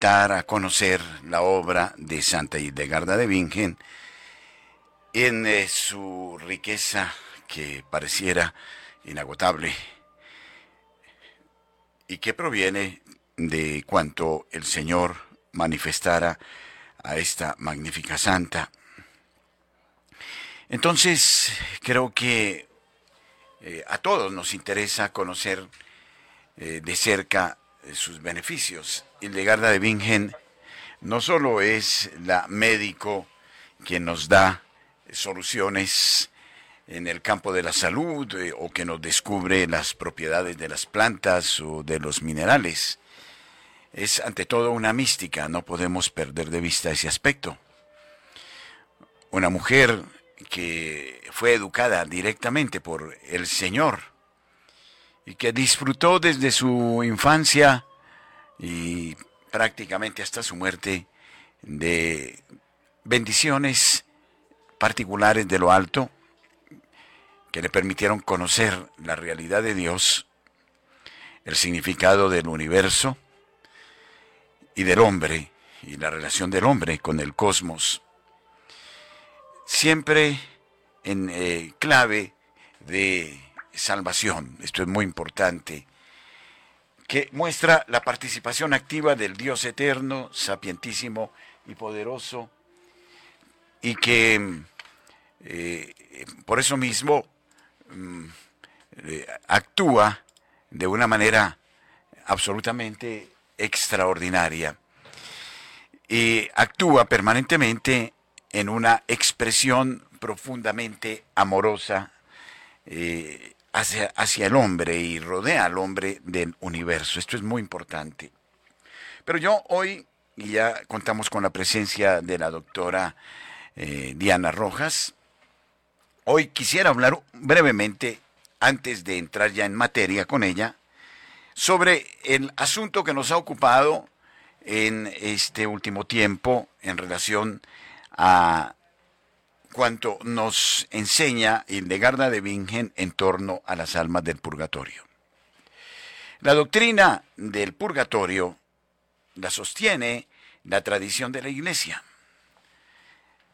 dar a conocer la obra de Santa Hildegarda de Bingen en eh, su riqueza que pareciera inagotable y que proviene de cuanto el Señor manifestara a esta magnífica santa. Entonces, creo que eh, a todos nos interesa conocer eh, de cerca sus beneficios. Hildegarda de Bingen no solo es la médico que nos da soluciones en el campo de la salud o que nos descubre las propiedades de las plantas o de los minerales. Es ante todo una mística, no podemos perder de vista ese aspecto. Una mujer que fue educada directamente por el Señor y que disfrutó desde su infancia y prácticamente hasta su muerte de bendiciones particulares de lo alto que le permitieron conocer la realidad de Dios, el significado del universo y del hombre y la relación del hombre con el cosmos. Siempre en eh, clave de salvación. Esto es muy importante. Que muestra la participación activa del Dios eterno, sapientísimo y poderoso, y que eh, por eso mismo mm, eh, actúa de una manera absolutamente extraordinaria. Y actúa permanentemente en una expresión profundamente amorosa eh, hacia, el hombre y rodea al hombre del universo. Esto es muy importante. Pero yo hoy, y ya contamos con la presencia de la doctora eh, Diana Rojas, hoy quisiera hablar brevemente, antes de entrar ya en materia con ella, sobre el asunto que nos ha ocupado en este último tiempo en relación a cuanto nos enseña Hildegarda de Bingen en torno a las almas del purgatorio. La doctrina del purgatorio la sostiene la tradición de la Iglesia.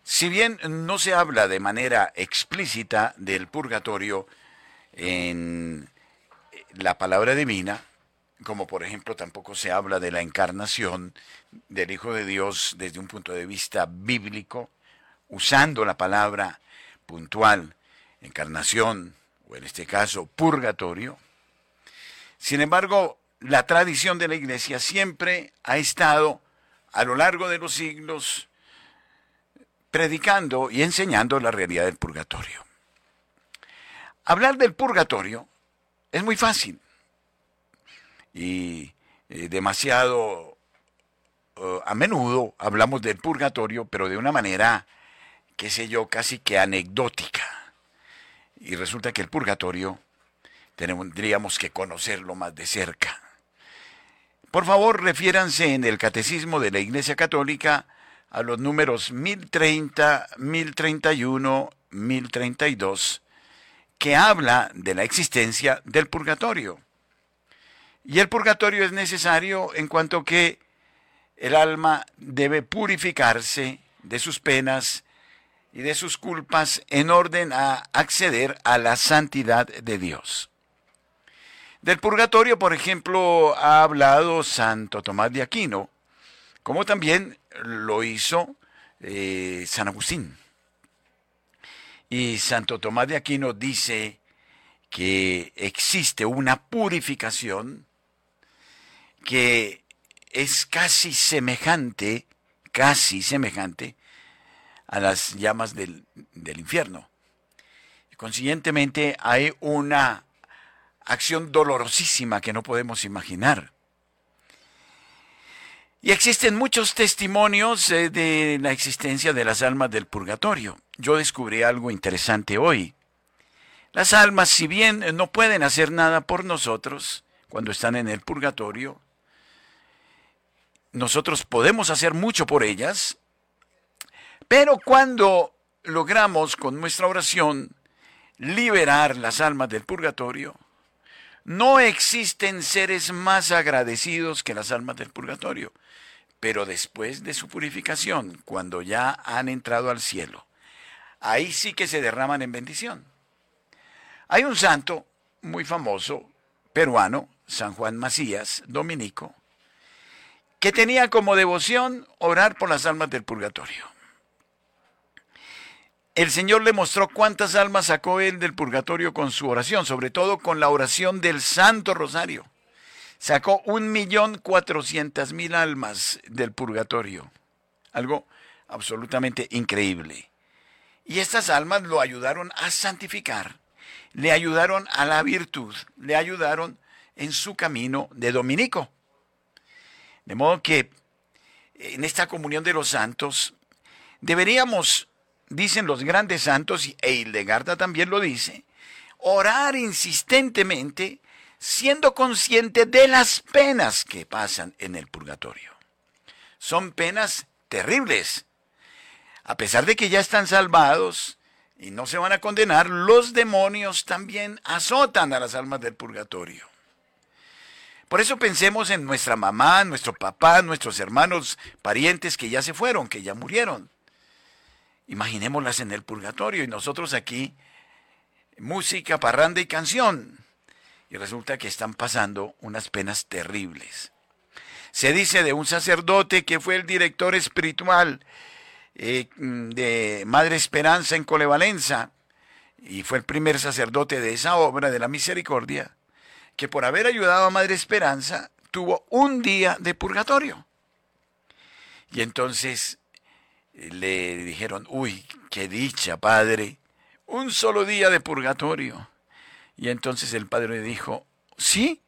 Si bien no se habla de manera explícita del purgatorio en la palabra divina, como por ejemplo tampoco se habla de la encarnación del Hijo de Dios desde un punto de vista bíblico, usando la palabra puntual, encarnación, o en este caso purgatorio. Sin embargo, la tradición de la Iglesia siempre ha estado a lo largo de los siglos predicando y enseñando la realidad del purgatorio. Hablar del purgatorio es muy fácil y eh, demasiado eh, a menudo hablamos del purgatorio, pero de una manera, qué sé yo, casi que anecdótica. Y resulta que el purgatorio tendríamos que conocerlo más de cerca. Por favor, refiéranse en el Catecismo de la Iglesia Católica a los números 1030, 1031, 1032, que habla de la existencia del purgatorio. Y el purgatorio es necesario en cuanto que el alma debe purificarse de sus penas y de sus culpas en orden a acceder a la santidad de Dios. Del purgatorio, por ejemplo, ha hablado Santo Tomás de Aquino, como también lo hizo eh, San Agustín. Y Santo Tomás de Aquino dice que existe una purificación que es casi semejante, casi semejante a las llamas del, del infierno. Consiguientemente hay una acción dolorosísima que no podemos imaginar. Y existen muchos testimonios eh, de la existencia de las almas del purgatorio. Yo descubrí algo interesante hoy. Las almas, si bien no pueden hacer nada por nosotros cuando están en el purgatorio, nosotros podemos hacer mucho por ellas, pero cuando logramos con nuestra oración liberar las almas del purgatorio, no existen seres más agradecidos que las almas del purgatorio. pero después de su purificación, cuando ya han entrado al cielo, ahí sí que se derraman en bendición. Hay un santo muy famoso, peruano, San Juan Macías, dominico, que tenía como devoción orar por las almas del purgatorio. El Señor le mostró cuántas almas sacó él del purgatorio con su oración, sobre todo con la oración del Santo Rosario. Sacó un millón cuatrocientas mil almas del purgatorio. Algo absolutamente increíble. Y estas almas lo ayudaron a santificar, le ayudaron a la virtud, le ayudaron en su camino de dominico. De modo que en esta comunión de los santos deberíamos dicen los grandes santos, e Hildegarda también lo dice, orar insistentemente siendo consciente de las penas que pasan en el purgatorio. Son penas terribles. A pesar de que ya están salvados y no se van a condenar, los demonios también azotan a las almas del purgatorio. Por eso pensemos en nuestra mamá, nuestro papá, nuestros hermanos, parientes que ya se fueron, que ya murieron. Imaginémoslas en el purgatorio y nosotros aquí, música, parranda y canción. Y resulta que están pasando unas penas terribles. Se dice de un sacerdote que fue el director espiritual eh, de Madre Esperanza en Colevalenza y fue el primer sacerdote de esa obra de la misericordia, que por haber ayudado a Madre Esperanza tuvo un día de purgatorio. Y entonces le dijeron, uy, qué dicha, padre, un solo día de purgatorio. Y entonces el padre le dijo, sí,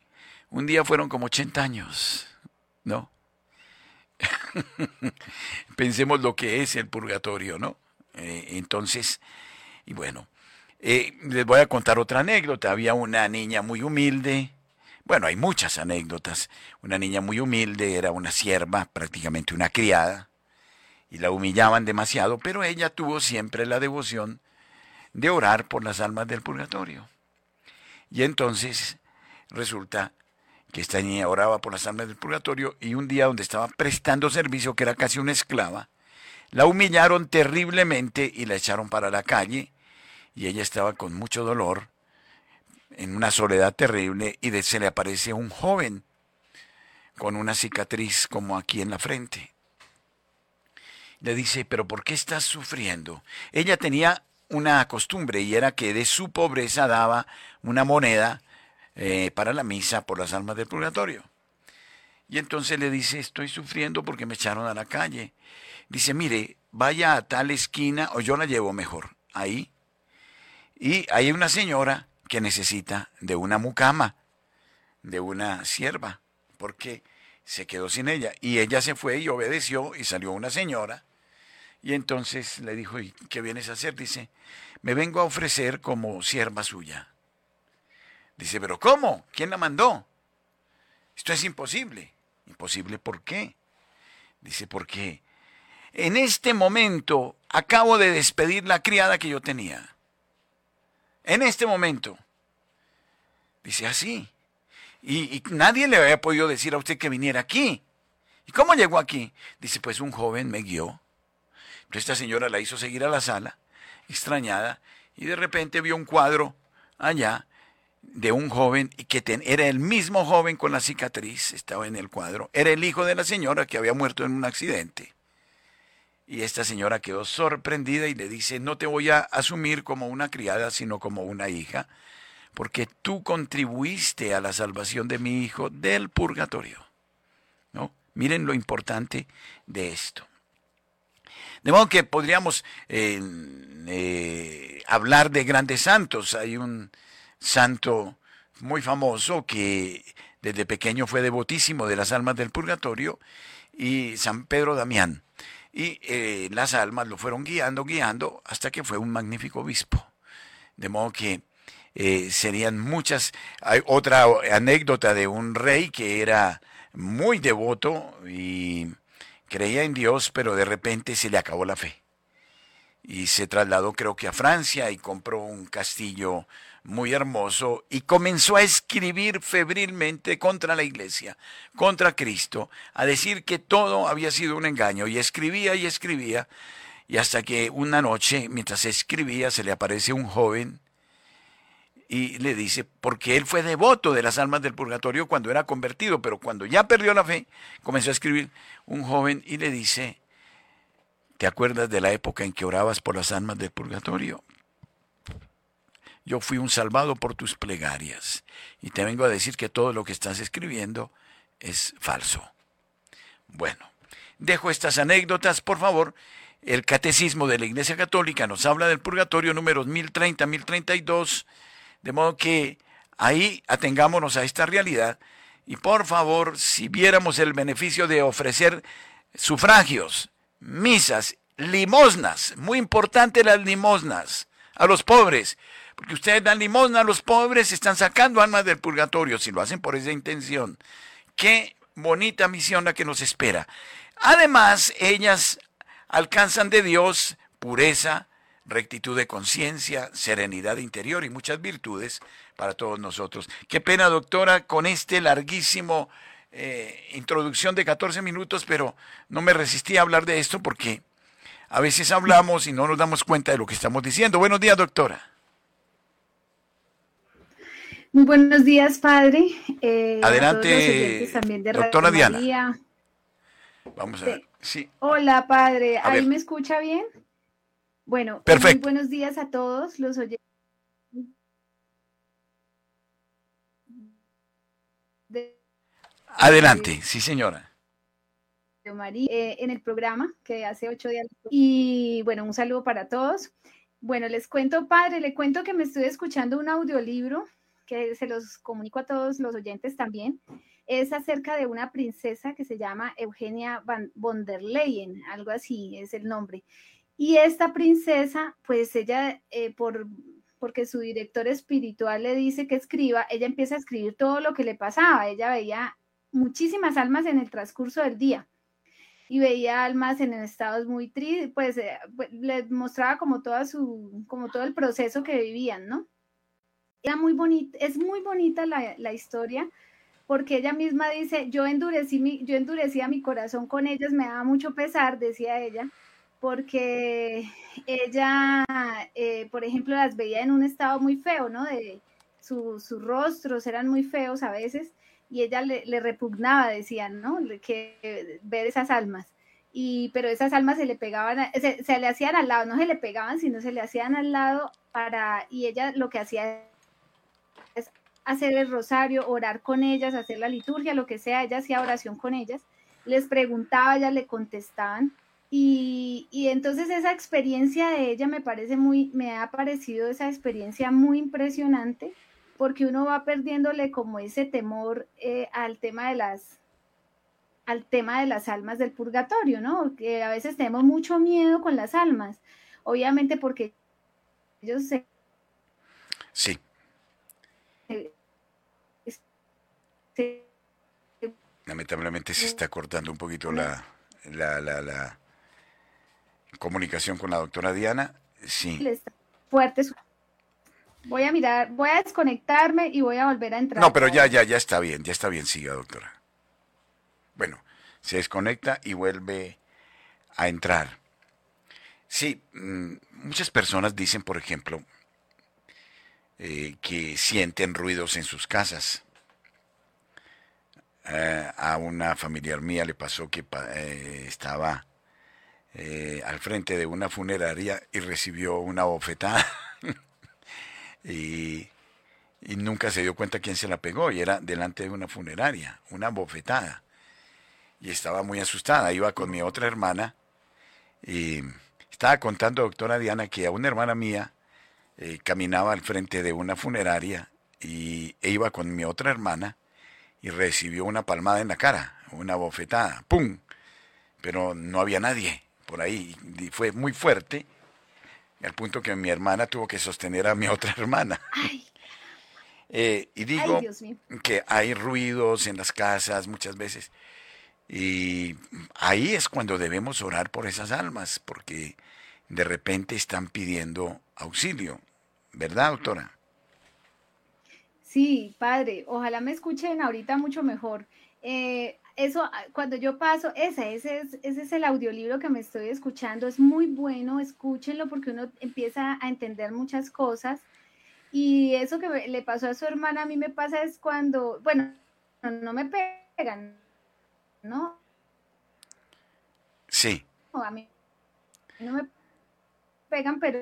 un día fueron como 80 años, ¿no? Pensemos lo que es el purgatorio, ¿no? Eh, entonces, y bueno, eh, les voy a contar otra anécdota. Había una niña muy humilde, bueno, hay muchas anécdotas. Una niña muy humilde, era una sierva, prácticamente una criada, y la humillaban demasiado, pero ella tuvo siempre la devoción de orar por las almas del purgatorio. Y entonces resulta que esta niña oraba por las almas del purgatorio y un día donde estaba prestando servicio, que era casi una esclava, la humillaron terriblemente y la echaron para la calle y ella estaba con mucho dolor, en una soledad terrible y de, se le aparece un joven con una cicatriz como aquí en la frente le dice, pero ¿por qué estás sufriendo? Ella tenía una costumbre y era que de su pobreza daba una moneda eh, para la misa por las almas del purgatorio. Y entonces le dice, estoy sufriendo porque me echaron a la calle. Dice, mire, vaya a tal esquina o yo la llevo mejor, ahí. Y hay una señora que necesita de una mucama, de una sierva, porque se quedó sin ella. Y ella se fue y obedeció y salió una señora. Y entonces le dijo, ¿y qué vienes a hacer? Dice, me vengo a ofrecer como sierva suya. Dice, pero ¿cómo? ¿Quién la mandó? Esto es imposible. ¿Imposible por qué? Dice, porque en este momento acabo de despedir la criada que yo tenía. En este momento. Dice, así. Y, nadie le había podido decir a usted que viniera aquí. ¿Y cómo llegó aquí? Dice, pues un joven me guió. Esta señora la hizo seguir a la sala, extrañada, y de repente vio un cuadro allá de un joven y que era el mismo joven con la cicatriz, estaba en el cuadro. Era el hijo de la señora que había muerto en un accidente. Y esta señora quedó sorprendida y le dice, no te voy a asumir como una criada, sino como una hija porque tú contribuiste a la salvación de mi hijo del purgatorio. ¿No? Miren lo importante de esto. De modo que podríamos eh, eh, hablar de grandes santos. Hay un santo muy famoso que desde pequeño fue devotísimo de las almas del purgatorio, y San Pedro Damián. Y eh, las almas lo fueron guiando, guiando, hasta que fue un magnífico obispo. De modo que serían muchas. Hay otra anécdota de un rey que era muy devoto y creía en Dios, pero de repente se le acabó la fe. Y se trasladó creo que a Francia y compró un castillo muy hermoso y comenzó a escribir febrilmente contra la iglesia, contra Cristo, a decir que todo había sido un engaño y escribía y escribía y hasta que una noche, mientras escribía, se le aparece un joven y le dice, porque él fue devoto de las almas del purgatorio cuando era convertido, pero cuando ya perdió la fe, comenzó a escribir un joven y le dice, ¿te acuerdas de la época en que orabas por las almas del purgatorio? Yo fui un salvado por tus plegarias y te vengo a decir que todo lo que estás escribiendo es falso. Bueno, dejo estas anécdotas, por favor. El Catecismo de la Iglesia Católica nos habla del purgatorio números 1030, 1032, de modo que ahí atengámonos a esta realidad y por favor, si viéramos el beneficio de ofrecer sufragios, misas, limosnas, muy importante las limosnas, a los pobres, porque ustedes dan limosna a los pobres, están sacando almas del purgatorio, si lo hacen por esa intención. Qué bonita misión la que nos espera. Además, ellas alcanzan de Dios pureza, rectitud de conciencia, serenidad interior y muchas virtudes para todos nosotros. Qué pena, doctora, con este larguísimo eh, introducción de 14 minutos, pero no me resistí a hablar de esto porque a veces hablamos y no nos damos cuenta de lo que estamos diciendo. Buenos días, doctora. Muy buenos días, padre. Eh, Adelante, doctora Diana. Vamos a ver. Sí. Hola, padre. ¿Ahí me escucha bien? Bueno, muy buenos días a todos los oyentes. Adelante, sí, señora. María, eh, en el programa que hace ocho días. Y bueno, un saludo para todos. Bueno, les cuento, padre, le cuento que me estoy escuchando un audiolibro que se los comunico a todos los oyentes también, es acerca de una princesa que se llama Eugenia van, von der Leyen, algo así es el nombre. Y esta princesa, pues ella, eh, por, porque su director espiritual le dice que escriba, ella empieza a escribir todo lo que le pasaba. Ella veía muchísimas almas en el transcurso del día y veía almas en estados muy tristes, pues, eh, pues les mostraba como toda su, como todo el proceso que vivían, ¿no? muy bonita, es muy bonita la, historia, porque ella misma dice, yo endurecí mi, yo endurecía mi corazón con ellas, me daba mucho pesar, decía ella, porque ella, eh, por ejemplo, las veía en un estado muy feo, ¿no? De sus rostros eran muy feos a veces, y ella le, repugnaba, decían, ¿no? Que ver esas almas. Y, pero esas almas se le pegaban, se, se, le hacían al lado, no se le pegaban, sino se le hacían al lado para, y ella lo que hacía hacer el rosario, orar con ellas, hacer la liturgia, lo que sea, ella hacía oración con ellas, les preguntaba, ellas le contestaban. Y, y, entonces esa experiencia de ella me parece muy, me ha parecido esa experiencia muy impresionante, porque uno va perdiéndole como ese temor eh, al tema de las al tema de las almas del purgatorio, ¿no? Que a veces tenemos mucho miedo con las almas, obviamente porque ellos se... Sí. Lamentablemente se está cortando un poquito la, la, la, comunicación con la doctora Diana. Sí. Fuerte. Voy a mirar, voy a desconectarme y voy a volver a entrar. No, pero ya, ya, ya está bien, ya está bien, siga, doctora. Bueno, se desconecta y vuelve a entrar. Sí, mm, muchas personas dicen, por ejemplo, eh, que sienten ruidos en sus casas. Eh, a una familiar mía le pasó que eh, estaba eh, al frente de una funeraria y recibió una bofetada y, y, nunca se dio cuenta quién se la pegó y era delante de una funeraria, una bofetada. Y estaba muy asustada, iba con mi otra hermana y estaba contando, doctora Diana, que a una hermana mía caminaba al frente de una funeraria y e iba con mi otra hermana y recibió una palmada en la cara, una bofetada, ¡pum! Pero no había nadie por ahí, y fue muy fuerte, al punto que mi hermana tuvo que sostener a mi otra hermana. Eh, y digo que hay ruidos en las casas muchas veces, y ahí es cuando debemos orar por esas almas, porque de repente están pidiendo auxilio, ¿verdad, doctora? Sí, padre, ojalá me escuchen ahorita mucho mejor. Eh, eso, ah, cuando yo paso, ese, ese, es, ese es el audiolibro que me estoy escuchando, es muy bueno, escúchenlo porque uno empieza a entender muchas cosas. Y eso que le pasó a su hermana, a mí me pasa es cuando, bueno, no, me pegan, ¿no? Sí. a mí no me pegan, pero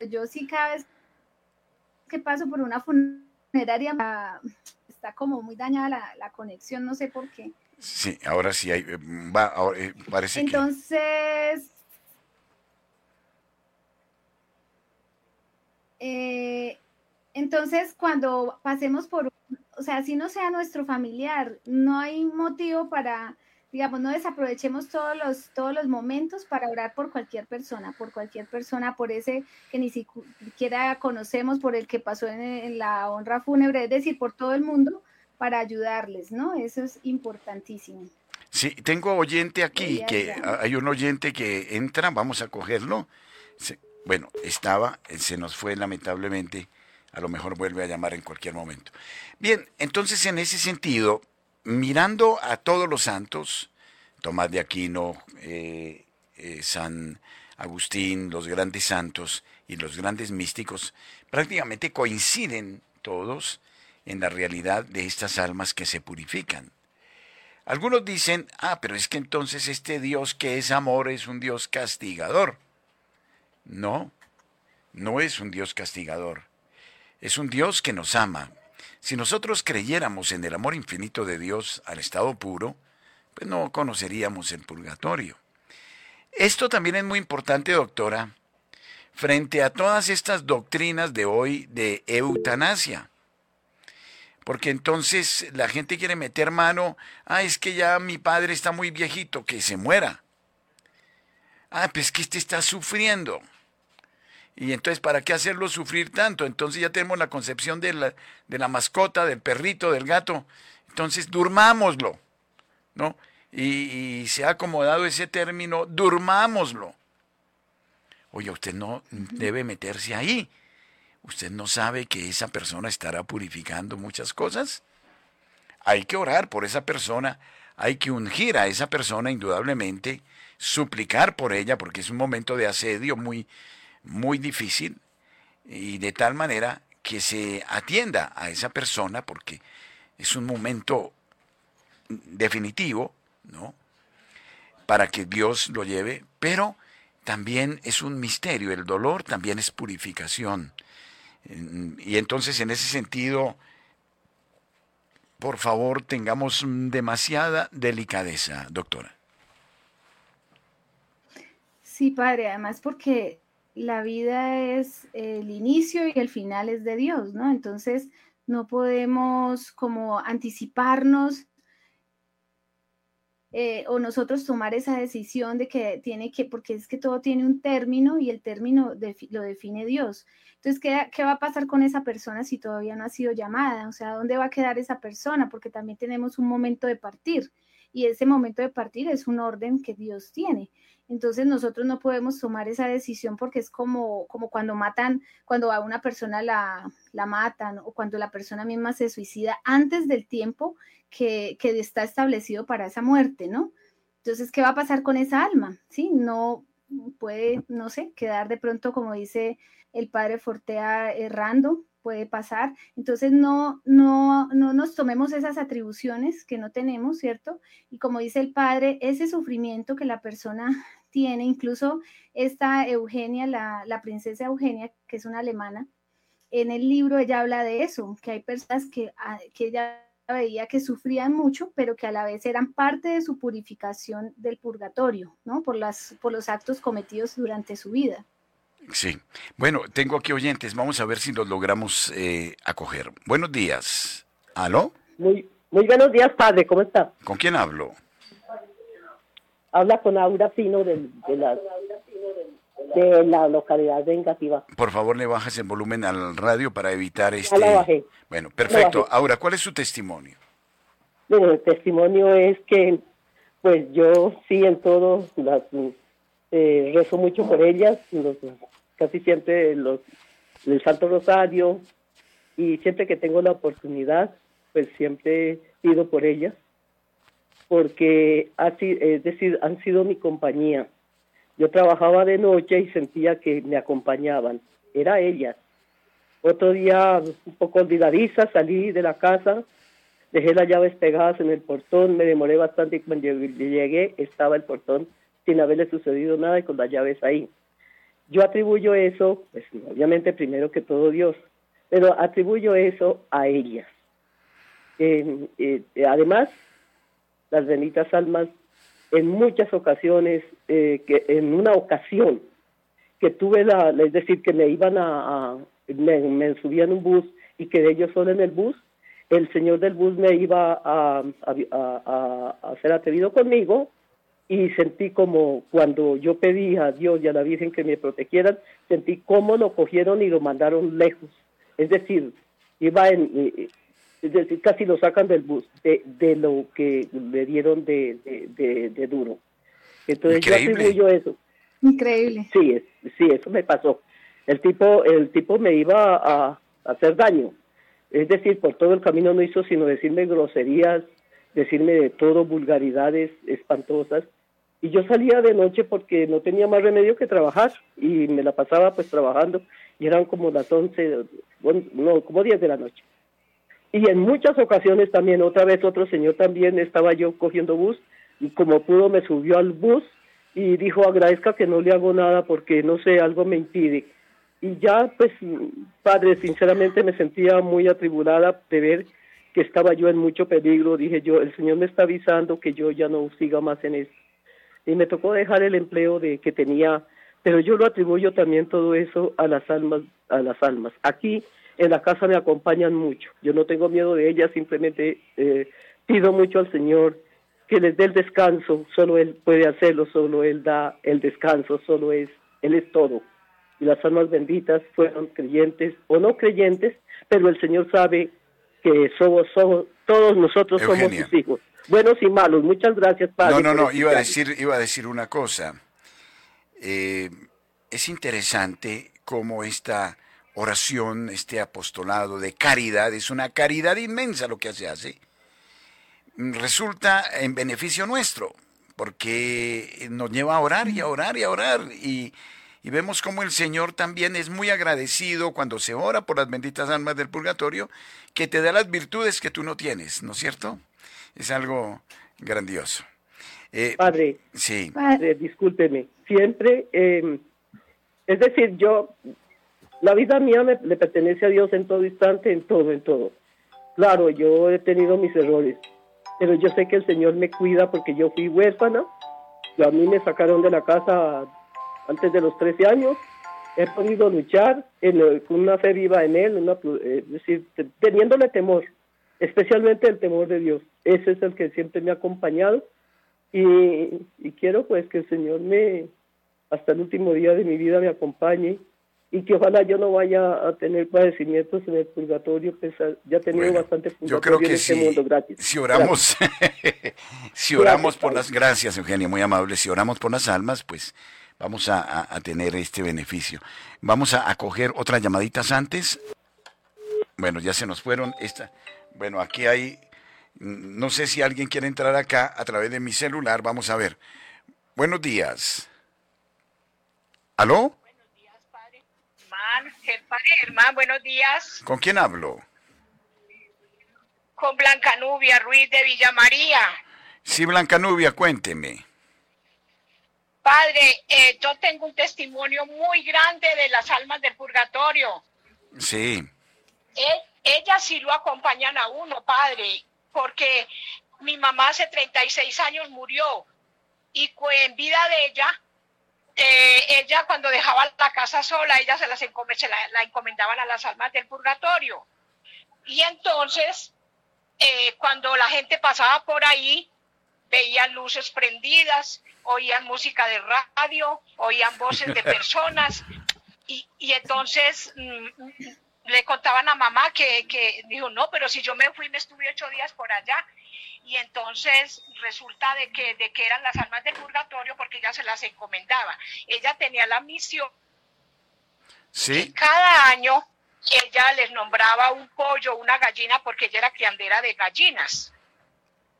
yo sí cada vez que paso por una funeraria está como muy dañada la, conexión, no sé por qué. Sí, ahora sí hay, eh, va, eh, parece Entonces, eh, entonces cuando pasemos por, o sea, si no sea nuestro familiar, no hay motivo para digamos, no desaprovechemos todos los, todos los momentos para orar por cualquier persona, por cualquier persona, por ese que ni siquiera conocemos, por el que pasó en, la honra fúnebre, es decir, por todo el mundo, para ayudarles, ¿no? Eso es importantísimo. Sí, tengo oyente aquí, que hay un oyente que entra, vamos a cogerlo. bueno, estaba, se nos fue lamentablemente, a lo mejor vuelve a llamar en cualquier momento. Bien, entonces en ese sentido, mirando a todos los santos, Tomás de Aquino, eh, eh, San Agustín, los grandes santos y los grandes místicos, prácticamente coinciden todos en la realidad de estas almas que se purifican. Algunos dicen, ah, pero es que entonces este Dios que es amor es un Dios castigador. No, no es un Dios castigador. Es un Dios que nos ama, si nosotros creyéramos en el amor infinito de Dios al estado puro, pues no conoceríamos el purgatorio. Esto también es muy importante, doctora, frente a todas estas doctrinas de hoy de eutanasia. Porque entonces la gente quiere meter mano, ah, es que ya mi padre está muy viejito, que se muera. Ah, pues que este está sufriendo. Y entonces, ¿para qué hacerlo sufrir tanto? Entonces ya tenemos la concepción de la, de la mascota, del perrito, del gato. Entonces, durmámoslo, ¿no? Y, se ha acomodado ese término, durmámoslo. Oye, usted no debe meterse ahí. ¿Usted no sabe que esa persona estará purificando muchas cosas? Hay que orar por esa persona, hay que ungir a esa persona indudablemente, suplicar por ella, porque es un momento de asedio muy, muy difícil y de tal manera que se atienda a esa persona porque es un momento definitivo, ¿no? Para que Dios lo lleve, pero también es un misterio, el dolor también es purificación. Y entonces en ese sentido, por favor, tengamos demasiada delicadeza, doctora. Sí, padre, además porque la vida es el inicio y el final es de Dios, ¿no? Entonces no podemos como anticiparnos eh, o nosotros tomar esa decisión de que tiene que, porque es que todo tiene un término y el término lo define Dios. Entonces, ¿qué, ¿qué va a pasar con esa persona si todavía no ha sido llamada? O sea, ¿dónde va a quedar esa persona? Porque también tenemos un momento de partir y ese momento de partir es un orden que Dios tiene. Entonces nosotros no podemos tomar esa decisión porque es como, como cuando matan, cuando a una persona la, la matan o cuando la persona misma se suicida antes del tiempo que, que está establecido para esa muerte, ¿no? Entonces, ¿qué va a pasar con esa alma? ¿Sí? No puede, no sé, quedar de pronto, como dice el padre Fortea, errando, puede pasar. Entonces, no, no, no nos tomemos esas atribuciones que no tenemos, ¿cierto? Y como dice el padre, ese sufrimiento que la persona tiene, incluso esta Eugenia, la, la princesa Eugenia, que es una alemana, en el libro ella habla de eso, que hay personas que, ah, que ella veía que sufrían mucho, pero que a la vez eran parte de su purificación del purgatorio, ¿no? Por, las, por los actos cometidos durante su vida. Sí. Bueno, tengo aquí oyentes. Vamos a ver si los logramos eh, acoger. Buenos días. ¿Aló? Muy, muy buenos días, padre. ¿Cómo está? ¿Con quién hablo? Habla con Aura Pino de, la, de la localidad de Engativá. Por favor, le bajas el volumen al radio para evitar este... Ya bajé. Bueno, perfecto. Aura, ¿cuál es su testimonio? Bueno, el testimonio es que, pues yo sí en todo las, rezo mucho por ellas, casi siempre los, el Santo Rosario, y siempre que tengo la oportunidad, pues siempre pido por ellas, porque así, es decir, han sido mi compañía. Yo trabajaba de noche y sentía que me acompañaban, era ellas. Otro día, un poco olvidadiza, salí de la casa, dejé las llaves pegadas en el portón, me demoré bastante y cuando llegué estaba el portón sin haberle sucedido nada y con las llaves ahí. Yo atribuyo eso, pues obviamente primero que todo Dios, pero atribuyo eso a ellas. Eh, además, las benditas almas, en muchas ocasiones, eh, que en una ocasión que tuve la, es decir, que me iban a, me, me subían un bus y que de ellos solo en el bus, el señor del bus me iba a, a, a, ser atrevido conmigo y sentí como cuando yo pedí a Dios y a la Virgen que me protegieran, sentí cómo lo cogieron y lo mandaron lejos. Es decir, iba en, eh, es decir, casi lo sacan del bus, de, de lo que le dieron de, de, de, duro. Entonces yo atribuyo eso. Increíble. Sí, sí, eso me pasó. El tipo, el tipo me iba a, hacer daño. Es decir, por todo el camino no hizo sino decirme groserías, decirme de todo, vulgaridades espantosas. Y yo salía de noche porque no tenía más remedio que trabajar y me la pasaba pues trabajando y eran como las 11, bueno, no, como 10 de la noche. Y en muchas ocasiones también, otra vez otro señor también estaba yo cogiendo bus y como pudo me subió al bus y dijo agradezca que no le hago nada porque no sé, algo me impide. Y ya pues padre, sinceramente me sentía muy atribulada de ver que estaba yo en mucho peligro. Dije yo, el Señor me está avisando que yo ya no siga más en esto. Y me tocó dejar el empleo de que tenía, pero yo lo atribuyo también todo eso a las almas, a las almas. Aquí en la casa me acompañan mucho. Yo no tengo miedo de ellas, simplemente eh, pido mucho al Señor que les dé el descanso. Solo Él puede hacerlo, solo Él da el descanso, solo es, Él es todo. Y las almas benditas fueron creyentes o no creyentes, pero el Señor sabe que somos, somos todos nosotros somos sus hijos, buenos y malos. Muchas gracias, Padre. No, no, no, iba a decir, iba a decir una cosa. Eh, es interesante cómo esta oración, este apostolado de caridad, es una caridad inmensa lo que se hace, resulta en beneficio nuestro, porque nos lleva a orar y a orar y a orar. Y, vemos como el Señor también es muy agradecido cuando se ora por las benditas almas del purgatorio, que te da las virtudes que tú no tienes, ¿no es cierto? Es algo grandioso. Eh, padre, sí. Padre, discúlpeme, siempre, eh, es decir, yo la vida mía le pertenece a Dios en todo instante, en todo, en todo. Claro, yo he tenido mis errores, pero yo sé que el Señor me cuida porque yo fui huérfana. Y a mí me sacaron de la casa antes de los 13 años. He podido luchar con una fe viva en Él, eh, es decir, teniéndole temor, especialmente el temor de Dios. Ese es el que siempre me ha acompañado. Y, y quiero pues que el Señor me, hasta el último día de mi vida me acompañe y que ojalá yo no vaya a tener padecimientos en el purgatorio, pues ya he tenido bastante purgatorio yo creo que en este mundo gratis. Si oramos, si oramos por las gracias, Eugenia, muy amable, si oramos por las almas, pues vamos a, a, tener este beneficio. Vamos a acoger otras llamaditas antes. Bueno, ya se nos fueron. Esta, bueno, aquí hay, no sé si alguien quiere entrar acá a través de mi celular. Vamos a ver. Buenos días. ¿Aló? Germán, buenos días. ¿Con quién hablo? Con Blanca Nubia Ruiz de Villa María. Sí, Blanca Nubia, cuénteme. Padre, eh, yo tengo un testimonio muy grande de las almas del purgatorio. Sí. E, ellas sí lo acompañan a uno, padre, porque mi mamá hace 36 años murió y en vida de ella eh, ella cuando dejaba la casa sola, ella se, las la, encomendaban a las almas del purgatorio. Y entonces, eh, cuando la gente pasaba por ahí, veían luces prendidas, oían música de radio, oían voces de personas, y, entonces mm, mm, le contaban a mamá que, que dijo, no, pero si yo me fui, me estuve ocho días por allá, y entonces resulta de que, de que eran las almas del purgatorio porque ella se las encomendaba. Ella tenía la misión ¿Sí? cada año ella les nombraba un pollo, una gallina, porque ella era criandera de gallinas.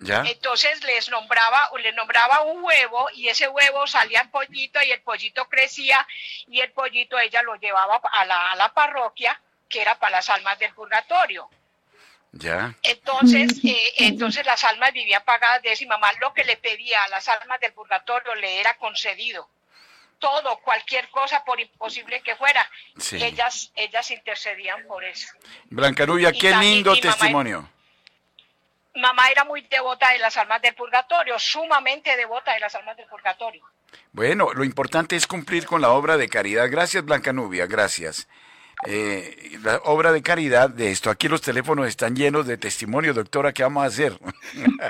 ¿Ya? Entonces les nombraba, les nombraba un huevo y ese huevo salía en pollito y el pollito crecía y el pollito ella lo llevaba a la, a la parroquia, que era para las almas del purgatorio. ¿Ya? Entonces, eh, entonces las almas vivían pagadas de eso y mamá lo que le pedía a las almas del purgatorio le era concedido. Todo, cualquier cosa, por imposible que fuera, Sí. ellas, ellas intercedían por eso. Blanca Nubia, Y qué lindo mamá- testimonio. Mamá era muy devota de las almas del purgatorio, sumamente devota de las almas del purgatorio. Bueno, lo importante es cumplir con la obra de caridad. Gracias, Blanca Nubia, gracias. Eh, la obra de caridad de esto. Aquí los teléfonos están llenos de testimonio, doctora, ¿qué vamos a hacer?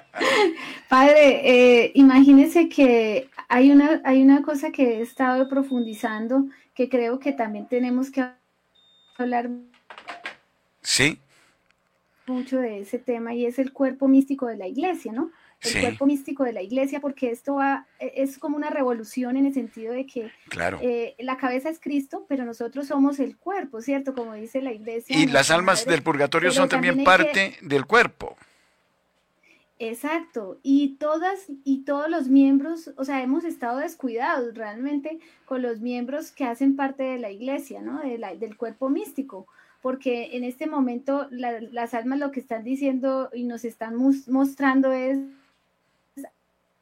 Padre, eh, imagínese que hay una, hay una cosa que he estado profundizando que creo que también tenemos que hablar sí, mucho de ese tema y es el cuerpo místico de la iglesia, ¿no? El Sí. cuerpo místico de la iglesia, porque esto va, e- es como una revolución en el sentido de que claro. eh, la cabeza es Cristo, pero nosotros somos el cuerpo, ¿cierto? Como dice la iglesia. Y las almas madre. del purgatorio son también que- parte del cuerpo. Exacto, y todas y todos los miembros, o sea, hemos estado descuidados realmente con los miembros que hacen parte de la iglesia, ¿no? De la- del cuerpo místico, porque en este momento la- las almas lo que están diciendo y nos están mostrando es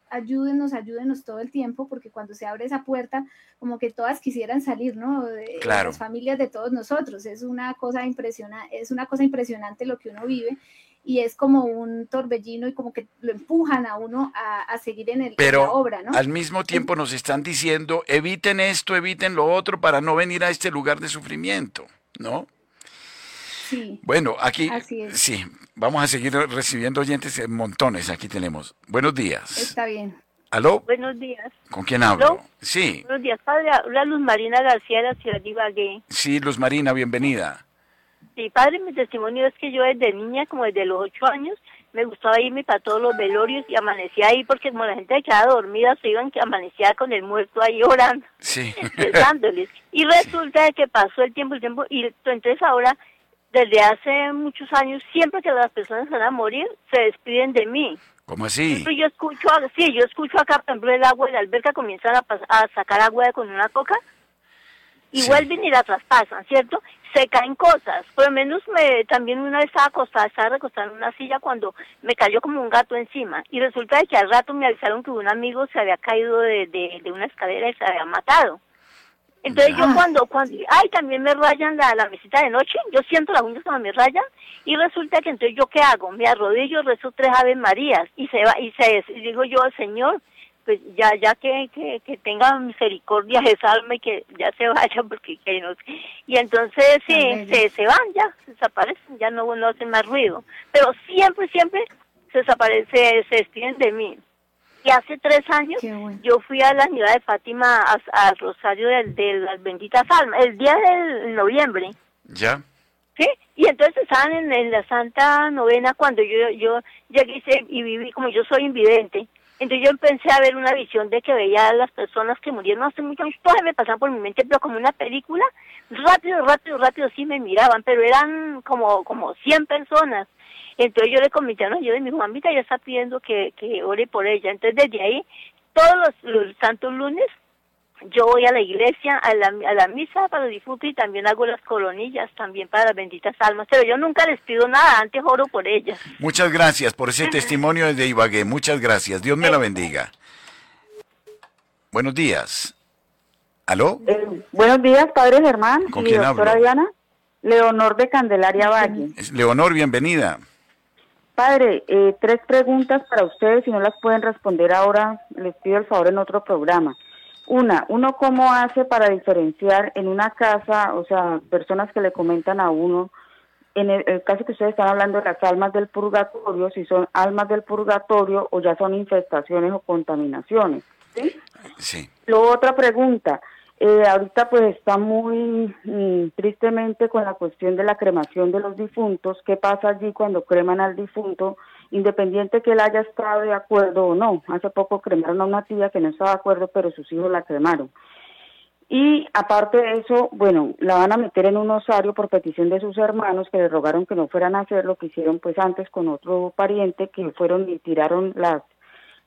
ayúdenos, ayúdenos todo el tiempo, porque cuando se abre esa puerta, como que todas quisieran salir, ¿no? De Claro. las familias de todos nosotros. Es una cosa impresionante, es una cosa impresionante lo que uno vive y es como un torbellino y como que lo empujan a uno a, a seguir en, el, en la obra, ¿no? al mismo tiempo nos están diciendo, eviten esto, eviten lo otro para no venir a este lugar de sufrimiento, ¿no? Sí, Bueno, aquí Así es. sí, vamos a seguir recibiendo oyentes en montones. Aquí tenemos. Buenos días. está bien. ¿Aló? Buenos días. ¿Con quién hablo? ¿Aló? Sí, Buenos días, padre. Habla Luz Marina García de la ciudad de Ibagué. sí, Luz Marina, bienvenida. Sí, padre, mi testimonio es que yo desde niña, como desde los ocho años, me gustaba irme para todos los velorios y amanecía ahí porque como la gente quedaba dormida, se iban que amanecía con el muerto ahí orando, Sí. rezándoles. Y resulta que pasó el tiempo, el tiempo, y entonces ahora, desde hace muchos años, siempre que las personas van a morir, se despiden de mí. ¿Cómo así? Pero yo escucho, sí, yo escucho acá, por ejemplo, el agua de la alberca comienzan a, sacar agua con una coca y Sí. vuelven y la traspasan, ¿cierto? Se caen cosas. Por lo menos me, también una vez estaba acostada, estaba recostada en una silla cuando me cayó como un gato encima. Y resulta de que al rato me avisaron que un amigo se había caído de, de, de una escalera y se había matado. Entonces yo Ah. cuando, cuando, ay, también me rayan la, la mesita de noche, yo siento las uñas cuando me rayan, y resulta que entonces yo qué hago, me arrodillo, rezo tres Aves Marías, y se va, y se, y digo yo al Señor, pues ya, ya que, que, que tenga misericordia de esa alma y que ya se vaya, porque que no. Y entonces sí, Amén. se, se van ya, se desaparecen, ya no, no hacen más ruido. Pero siempre, siempre se desaparece, se despiden de mí. Y hace tres años bueno. yo fui a la ciudad de Fátima a, a Rosario de, de las benditas almas, el día del noviembre, ¿Ya? ¿sí? Y entonces estaban en, en la Santa Novena cuando yo, yo llegué y, se- y viví, como yo soy invidente, entonces yo empecé a ver una visión de que veía a las personas que murieron hace muchos años, todas me pasaban por mi mente, pero como una película, rápido, rápido, rápido, sí me miraban, pero eran como, como 100 personas. Entonces yo le comenté a yo de mi mamita ya está pidiendo que, que ore por ella. Entonces desde ahí, todos los, los santos lunes, yo voy a la iglesia, a la, a la misa para los difuntos y también hago las colonillas también para las benditas almas. Pero yo nunca les pido nada, antes oro por ellas. Muchas gracias por ese testimonio desde Ibagué. Muchas gracias. Dios me la bendiga. Buenos días. ¿Aló? Eh, buenos días, Padre Germán ¿Con quién doctora hablo? Diana. Leonor de Candelaria Valle. Leonor, bienvenida. Padre, eh, tres preguntas para ustedes. Si no las pueden responder ahora, les pido el favor en otro programa. Una, uno cómo hace para diferenciar en una casa, o sea, personas que le comentan a uno, en el, el caso que ustedes están hablando de las almas del purgatorio, si son almas del purgatorio o ya son infestaciones o contaminaciones. ¿sí? Sí. Luego otra pregunta. Eh, ahorita pues está muy mm, tristemente con la cuestión de la cremación de los difuntos. ¿Qué pasa allí cuando creman al difunto? Independiente que él haya estado de acuerdo o no. Hace poco cremaron a una tía que no estaba de acuerdo, pero sus hijos la cremaron. Y aparte de eso, bueno, la van a meter en un osario por petición de sus hermanos que le rogaron que no fueran a hacer lo que hicieron pues antes con otro pariente que fueron y tiraron las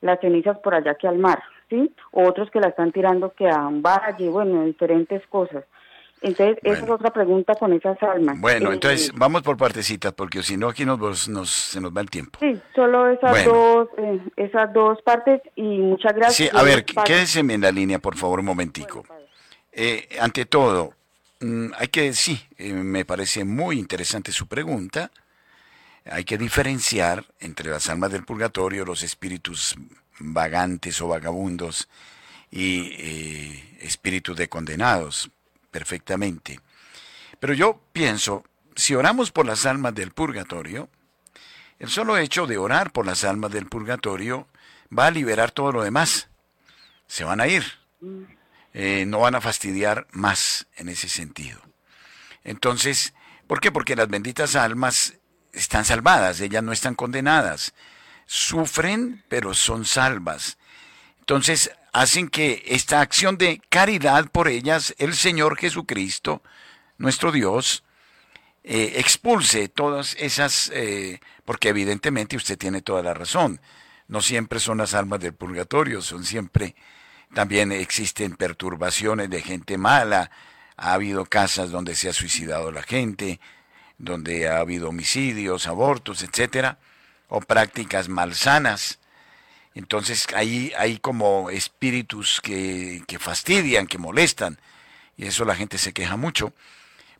las cenizas por allá que al mar, ¿sí? Otros que la están tirando que a un valle, bueno, diferentes cosas. Entonces, esa es otra pregunta con esas almas. Bueno, eh, entonces vamos por partecitas, porque si no aquí nos, nos, se nos va el tiempo. Sí, solo esas, dos, eh, esas dos partes y muchas gracias. Sí, a ver, quédese en la línea, por favor, un momentico. Eh, ante todo, mm, hay que, sí, me parece muy interesante su pregunta. Hay que diferenciar entre las almas del purgatorio, los espíritus vagantes o vagabundos y espíritus de condenados perfectamente. Pero yo pienso, si oramos por las almas del purgatorio, el solo hecho de orar por las almas del purgatorio va a liberar todo lo demás. Se van a ir. Eh, no van a fastidiar más en ese sentido. Entonces, ¿por qué? Porque las benditas almas están salvadas, ellas no están condenadas. Sufren, pero son salvas. Entonces, hacen que esta acción de caridad por ellas, el Señor Jesucristo, nuestro Dios, eh, expulse todas esas, eh, porque evidentemente usted tiene toda la razón, no siempre son las almas del purgatorio, son siempre, también existen perturbaciones de gente mala, ha habido casas donde se ha suicidado la gente, donde ha habido homicidios, abortos, etcétera, o prácticas malsanas entonces ahí hay como espíritus que, que fastidian, que molestan, y eso la gente se queja mucho.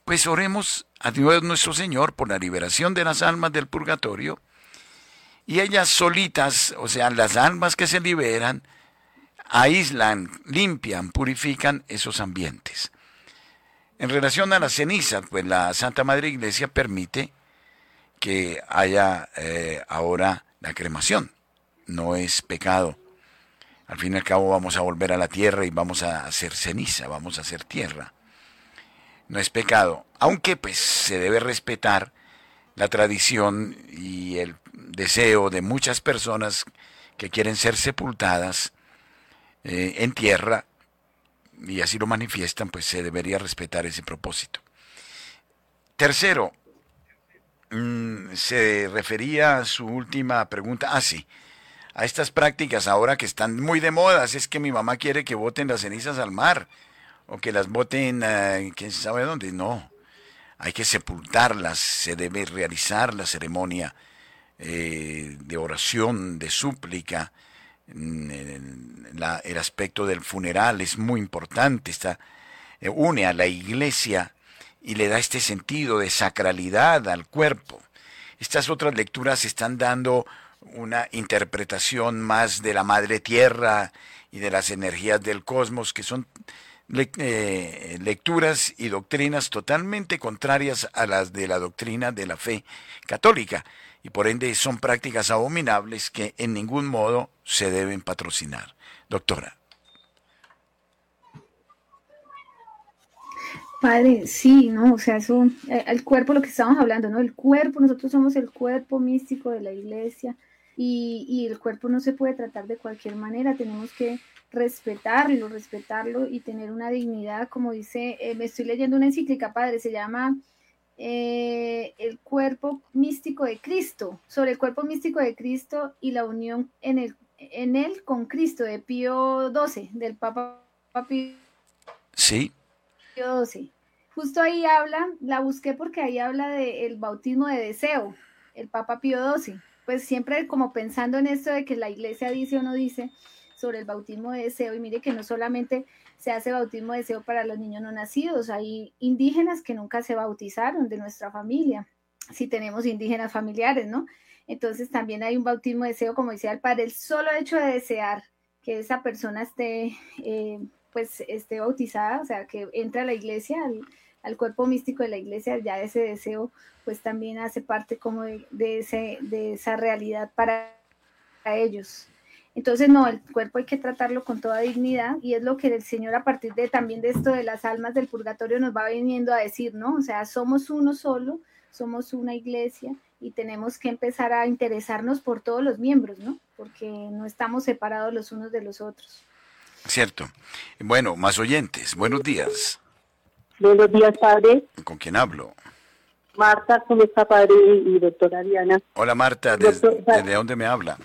Pues oremos a Dios nuestro Señor por la liberación de las almas del purgatorio, y ellas solitas, o sea, las almas que se liberan, aíslan, limpian, purifican esos ambientes. En relación a la ceniza, pues la Santa Madre Iglesia permite que haya eh, ahora la cremación no es pecado. Al fin y al cabo vamos a volver a la tierra y vamos a hacer ceniza, vamos a hacer tierra. No es pecado, aunque pues se debe respetar la tradición y el deseo de muchas personas que quieren ser sepultadas eh, en tierra y así lo manifiestan, pues se debería respetar ese propósito. Tercero, mm, se refería a su última pregunta, ah sí, a estas prácticas ahora que están muy de moda. Es que mi mamá quiere que boten las cenizas al mar o que las boten, uh, quién sabe dónde. No, hay que sepultarlas, se debe realizar la ceremonia eh, de oración, de súplica. El aspecto del funeral es muy importante, está, eh, une a la iglesia y le da este sentido de sacralidad al cuerpo. Estas otras lecturas están dando una interpretación más de la madre tierra y de las energías del cosmos, que son eh, lecturas y doctrinas totalmente contrarias a las de la doctrina de la fe católica, y por ende son prácticas abominables que en ningún modo se deben patrocinar. Doctora. Padre, sí, ¿no? O sea, eso, eh, el cuerpo, lo que estamos hablando, ¿no? El cuerpo, nosotros somos el cuerpo místico de la iglesia, y, el cuerpo no se puede tratar de cualquier manera, tenemos que respetarlo, respetarlo y tener una dignidad, como dice, eh, me estoy leyendo una encíclica, padre, se llama eh, El cuerpo místico de Cristo, sobre el cuerpo místico de Cristo y la unión en, el, en él con Cristo, de Pío XII, del Papa Pío, sí. Pío XII. Justo ahí habla, la busqué porque ahí habla del bautismo de deseo, el Papa Pío XII pues siempre como pensando en esto de que la iglesia dice o no dice sobre el bautismo de deseo, y mire que no solamente se hace bautismo de deseo para los niños no nacidos, hay indígenas que nunca se bautizaron de nuestra familia, si tenemos indígenas familiares, ¿no? Entonces también hay un bautismo de deseo, como decía el padre, el solo hecho de desear que esa persona esté, eh, pues, esté bautizada, o sea, que entre a la iglesia, cuerpo místico de la iglesia, ya ese deseo pues también hace parte como de, ese, de esa realidad para, ellos. Entonces, no, el cuerpo hay que tratarlo con toda dignidad y es lo que el Señor a partir de también de esto de las almas del purgatorio nos va viniendo a decir, ¿no? O sea, somos uno solo, somos una iglesia y tenemos que empezar a interesarnos por todos los miembros, ¿no? Porque no estamos separados los unos de los otros. Cierto. Bueno, más oyentes. Buenos días. Buenos días, padre. ¿Con quién hablo? Marta, ¿cómo está, padre? Y doctora Diana. Hola, Marta. ¿Desde, ¿desde dónde me habla?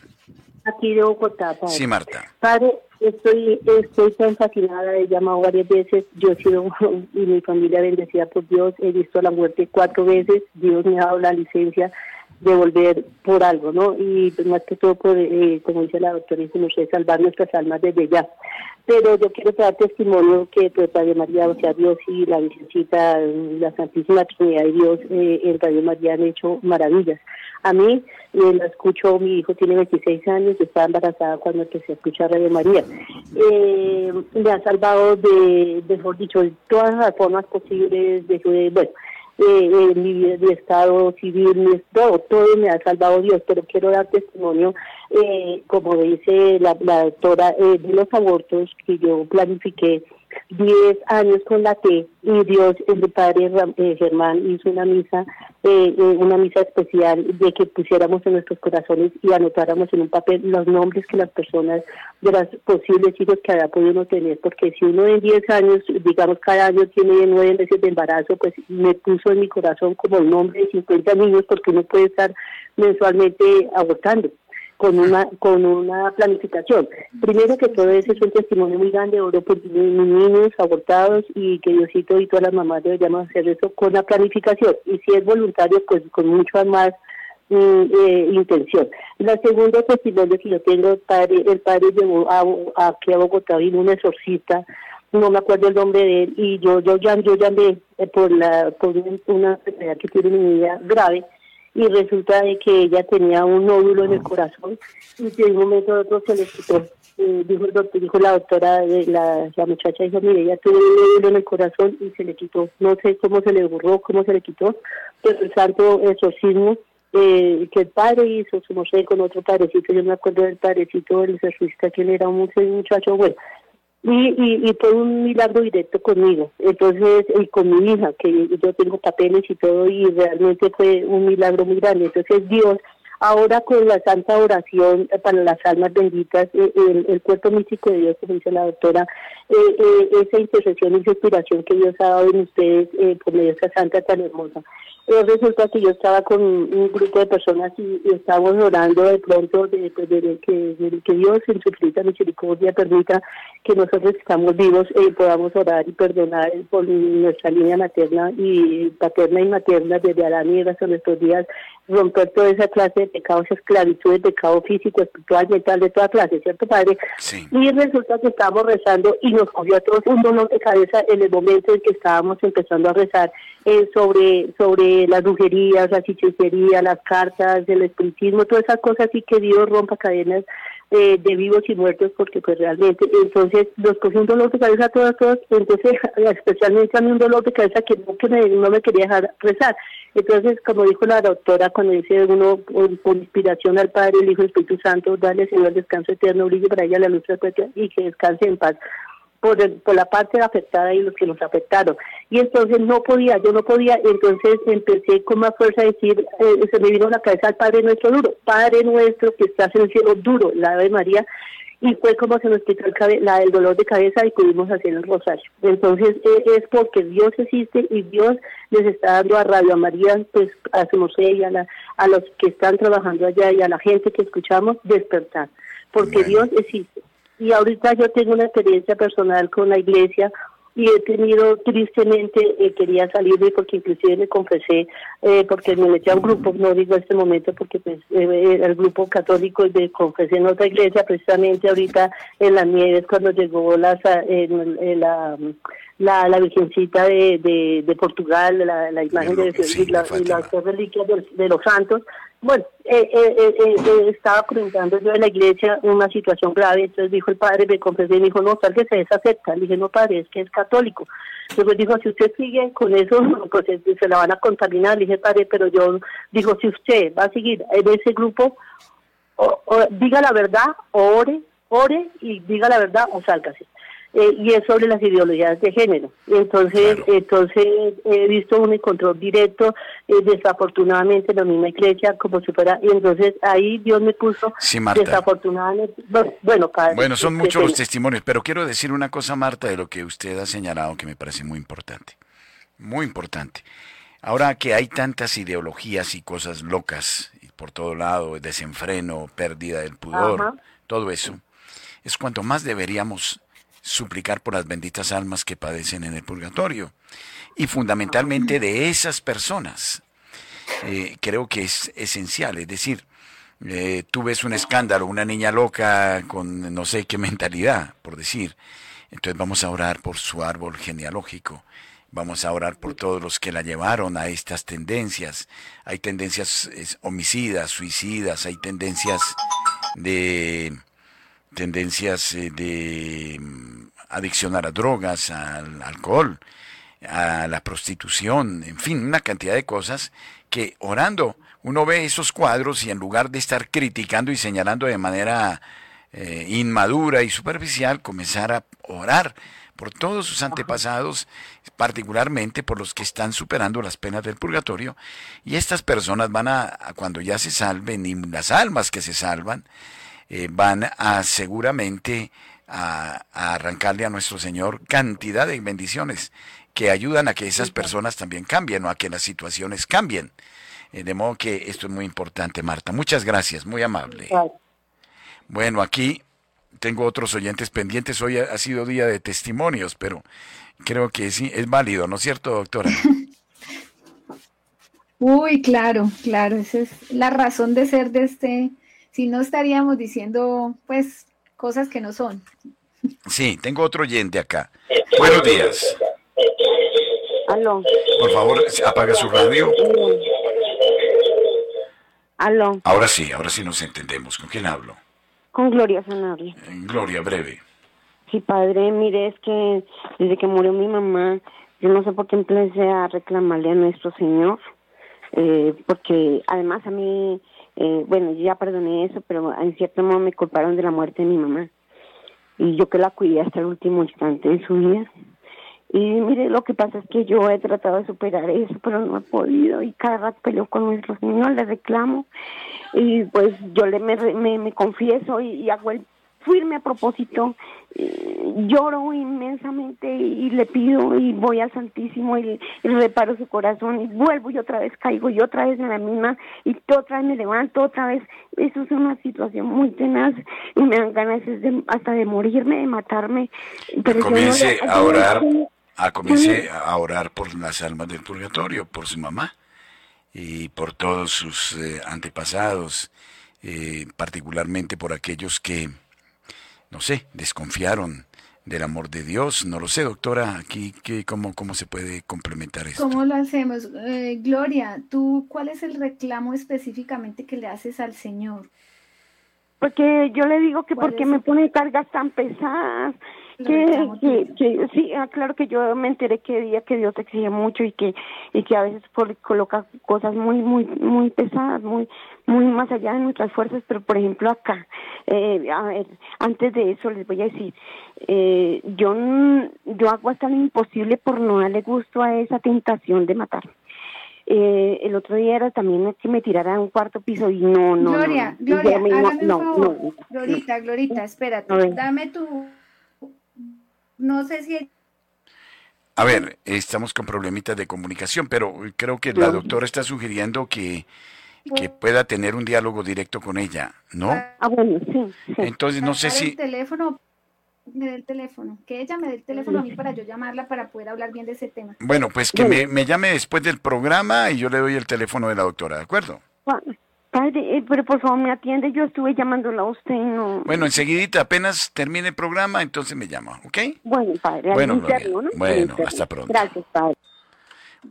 Aquí de Bogotá, padre. Sí, Marta. Padre, estoy, estoy tan fascinada, he llamado varias veces, yo he sido y mi familia bendecida por Dios, he visto la muerte cuatro veces, Dios me ha dado la licencia de volver por algo, ¿no? Y pues, más que todo, por, eh, como dice la doctora, sé salvar nuestras almas desde ya. Pero yo quiero dar testimonio que pues, Radio María, o sea, Dios y la Virgencita, la Santísima Trinidad de Dios eh, en Radio María han hecho maravillas. A mí, eh, escucho, mi hijo tiene 26 años, estaba embarazada cuando empecé a escuchar Radio María. Eh, me ha salvado de, mejor dicho, de todas las formas posibles, de, bueno, eh, mi, mi, estado civil, mi, todo, todo me ha salvado Dios, pero quiero dar testimonio, eh, como dice la, la doctora, eh, de los abortos que yo planifiqué 10 años con la T y Dios, el padre eh, Germán hizo una misa, eh, eh, una misa especial de que pusiéramos en nuestros corazones y anotáramos en un papel los nombres que las personas de las posibles hijos que había podido tener, porque si uno en 10 años, digamos cada año tiene 9 meses de embarazo, pues me puso en mi corazón como el nombre de 50 niños porque uno puede estar mensualmente abortando con una con una planificación. Primero que todo ese es un testimonio muy grande, oro por niños abortados y que Diosito y todas las mamás deberíamos hacer eso con la planificación. Y si es voluntario, pues con mucho más mm, eh, intención. La segunda testimonio que yo tengo, el padre, el padre llevó a, aquí a Bogotá, vino un exorcista, no me acuerdo el nombre de él, y yo yo, yo, yo llamé eh, por, la, por una enfermedad que tiene mi niña grave, y resulta de que ella tenía un nódulo en el corazón y de un momento a otro se le quitó. Eh, dijo el doctor, dijo la doctora, la, la muchacha dijo, mire, ella tuvo un nódulo en el corazón y se le quitó. No sé cómo se le borró, cómo se le quitó, pero el santo exorcismo eh, que el padre hizo, su sé, con otro padrecito, yo me acuerdo del padrecito del exorcista, que él era un muchacho bueno, y, y, y fue un milagro directo conmigo, entonces, y con mi hija, que yo tengo papeles y todo, y realmente fue un milagro muy grande. Entonces Dios, ahora con la santa oración para las almas benditas, eh, el, cuerpo místico de Dios, como dice la doctora, eh, eh, esa intercesión y esa inspiración que Dios ha dado en ustedes por medio de esa santa tan hermosa. Eh, resulta que yo estaba con un grupo de personas y, estábamos orando de pronto de, que, Dios en su infinita misericordia permita que nosotros estamos vivos eh, podamos orar y perdonar por nuestra línea materna y paterna y materna desde Adán y hasta nuestros días, romper toda esa clase de pecados, esclavitud, de pecado físico, espiritual, mental, de toda clase, ¿cierto, Padre? Y resulta que estábamos rezando y nos cogió a todos un dolor de cabeza en el momento en que estábamos empezando a rezar eh, sobre, sobre las brujerías, la hechicería, las cartas, el espiritismo, todas esas cosas y que Dios rompa cadenas eh, de vivos y muertos porque pues realmente entonces nos cogió un dolor de cabeza a todas, todas, entonces especialmente a mí un dolor de cabeza que no, me, no me quería dejar rezar. Entonces, como dijo la doctora, cuando dice uno por, inspiración al Padre, el Hijo el Espíritu Santo, dale Señor descanso eterno, brille para ella la luz de y que descanse en paz por, por la parte afectada y los que nos afectaron. Y entonces no podía, yo no podía, entonces empecé con más fuerza a decir, eh, se me vino a la cabeza al Padre Nuestro duro, Padre Nuestro que estás en el cielo duro, la Ave María, y fue como se nos quitó el, la, el dolor de cabeza y pudimos hacer el rosario. Entonces eh, es porque Dios existe y Dios les está dando a Radio María, pues a su y a, la, a los que están trabajando allá y a la gente que escuchamos despertar, porque Dios existe y ahorita yo tengo una experiencia personal con la iglesia y he tenido tristemente eh, quería salirme porque inclusive me confesé eh, porque me metí a un grupo no digo este momento porque pues eh, el grupo católico de confesé en otra iglesia precisamente ahorita en la nieves cuando llegó la la, la, la virgencita de, de, Portugal la, la imagen de, y, la, y las reliquias de los santos bueno, eh, eh, eh, estaba comentando yo en la iglesia una situación grave, entonces dijo el padre, me confesé me dijo, no, sálguese de esa secta. Le dije, no, padre, es que es católico. Después dijo, si usted sigue con eso, pues se la van a contaminar. Le dije, padre, pero yo, dijo, si usted va a seguir en ese grupo, o, diga la verdad, o ore, ore y diga la verdad o sálgase. Eh, y es sobre las ideologías de género. Entonces, entonces he visto un control directo, eh, desafortunadamente en la misma iglesia, como si fuera, y entonces ahí Dios me puso desafortunadamente, bueno, bueno, son muchos los testimonios, pero quiero decir una cosa, Marta, de lo que usted ha señalado que me parece muy importante, muy importante. Ahora que hay tantas ideologías y cosas locas por todo lado, desenfreno, pérdida del pudor, todo eso, es cuanto más deberíamos suplicar por las benditas almas que padecen en el purgatorio. Y fundamentalmente de esas personas. Eh, creo que es esencial. Es decir, eh, tú ves un escándalo, una niña loca con no sé qué mentalidad, por decir. Entonces vamos a orar por su árbol genealógico. Vamos a orar por todos los que la llevaron a estas tendencias. Hay tendencias homicidas, suicidas, hay tendencias de tendencias eh, de mm, adicción a las drogas, al alcohol, a la prostitución, en fin, una cantidad de cosas que orando uno ve esos cuadros y en lugar de estar criticando y señalando de manera eh, inmadura y superficial, comenzar a orar por todos sus antepasados, particularmente por los que están superando las penas del purgatorio, y estas personas van a cuando ya se salven, y las almas que se salvan, eh, van a seguramente a, arrancarle a nuestro Señor cantidad de bendiciones que ayudan a que esas personas también cambien o a que las situaciones cambien. Eh, de modo que esto es muy importante, Marta. Muchas gracias, muy amable. Bueno, aquí tengo otros oyentes pendientes. Hoy ha sido día de testimonios, pero creo que sí, es válido, ¿no es cierto, doctora? Uy, claro, claro, esa es la razón de ser de este si no estaríamos diciendo pues cosas que no son. Sí, tengo otro oyente acá. Buenos días. Aló. Por favor, apaga su radio. Aló. Ahora sí, ahora sí nos entendemos. ¿Con quién hablo? Con Gloria Sanabria. Gloria, breve. Sí, padre, mire, es que desde que murió mi mamá, yo no sé por qué empecé a reclamarle a nuestro Señor, eh, porque además a mí eh, bueno, yo ya perdoné eso, pero en cierto modo me culparon de la muerte de mi mamá. Y yo que la cuidé hasta el último instante de su vida. Y mire, lo que pasa es que yo he tratado de superar eso, pero no he podido. Y cada rato peleo con nuestros niños, le reclamo. Y pues yo le me, me, confieso y hago el firme a propósito, eh, lloro inmensamente y le pido y voy al Santísimo y, reparo su corazón y vuelvo y otra vez caigo y otra vez en la misma y otra vez me levanto otra vez. Eso es una situación muy tenaz y me dan ganas hasta de morirme, de matarme. Pero comience a orar, a comience a orar por las almas del purgatorio, por su mamá y por todos sus eh, antepasados, eh, particularmente por aquellos que no sé, desconfiaron del amor de Dios. No lo sé, doctora, aquí ¿qué, cómo, cómo se puede complementar esto. ¿Cómo lo hacemos? Eh, Gloria, ¿tú cuál es el reclamo específicamente que le haces al Señor? Porque yo le digo que porque me pone cargas tan pesadas, que, que, sí, ah, claro que yo me enteré que día que Dios exige mucho y que y que a veces coloca cosas muy muy muy pesadas, muy muy más allá de nuestras fuerzas, pero por ejemplo acá, eh, a ver, antes de eso les voy a decir, eh, yo yo hago hasta lo imposible por no darle gusto a esa tentación de matar. Eh, el otro día era también que me tirara a un cuarto piso y no, no. Gloria, Gloria, no, no, Glorita, Glorita, espérate, dame tu no sé si... A ver, estamos con problemitas de comunicación, pero creo que la doctora está sugiriendo que, que pueda tener un diálogo directo con ella, ¿no? Ah, bueno, sí. Entonces, no sé si... El teléfono, me dé el teléfono, que ella me dé el teléfono a mí para yo llamarla para poder hablar bien de ese tema. Bueno, pues que me, me llame después del programa y yo le doy el teléfono de la doctora, ¿de acuerdo? Padre, eh, pero por favor me atiende, yo estuve llamándola a usted no... Bueno, enseguidita, apenas termine el programa, entonces me llama, ¿ok? Bueno, padre. Bueno, bueno hasta pronto. Gracias, padre.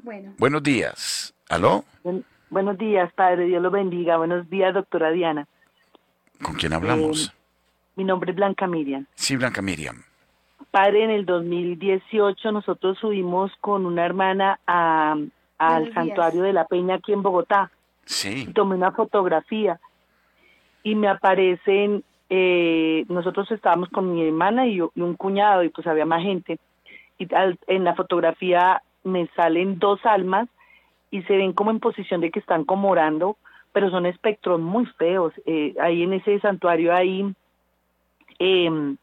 Bueno. Buenos días. ¿Aló? Buenos días, padre, Dios lo bendiga. Buenos días, doctora Diana. ¿Con quién hablamos? Eh, mi nombre es Blanca Miriam. Sí, Blanca Miriam. Padre, en el 2018 nosotros subimos con una hermana a, al santuario de la Peña aquí en Bogotá. Sí. Tomé una fotografía y me aparecen eh, nosotros estábamos con mi hermana y, un cuñado y pues había más gente. Y en la fotografía me salen dos almas y se ven como en posición de que están como orando, pero son espectros muy feos. Eh, ahí en ese santuario hay, eh,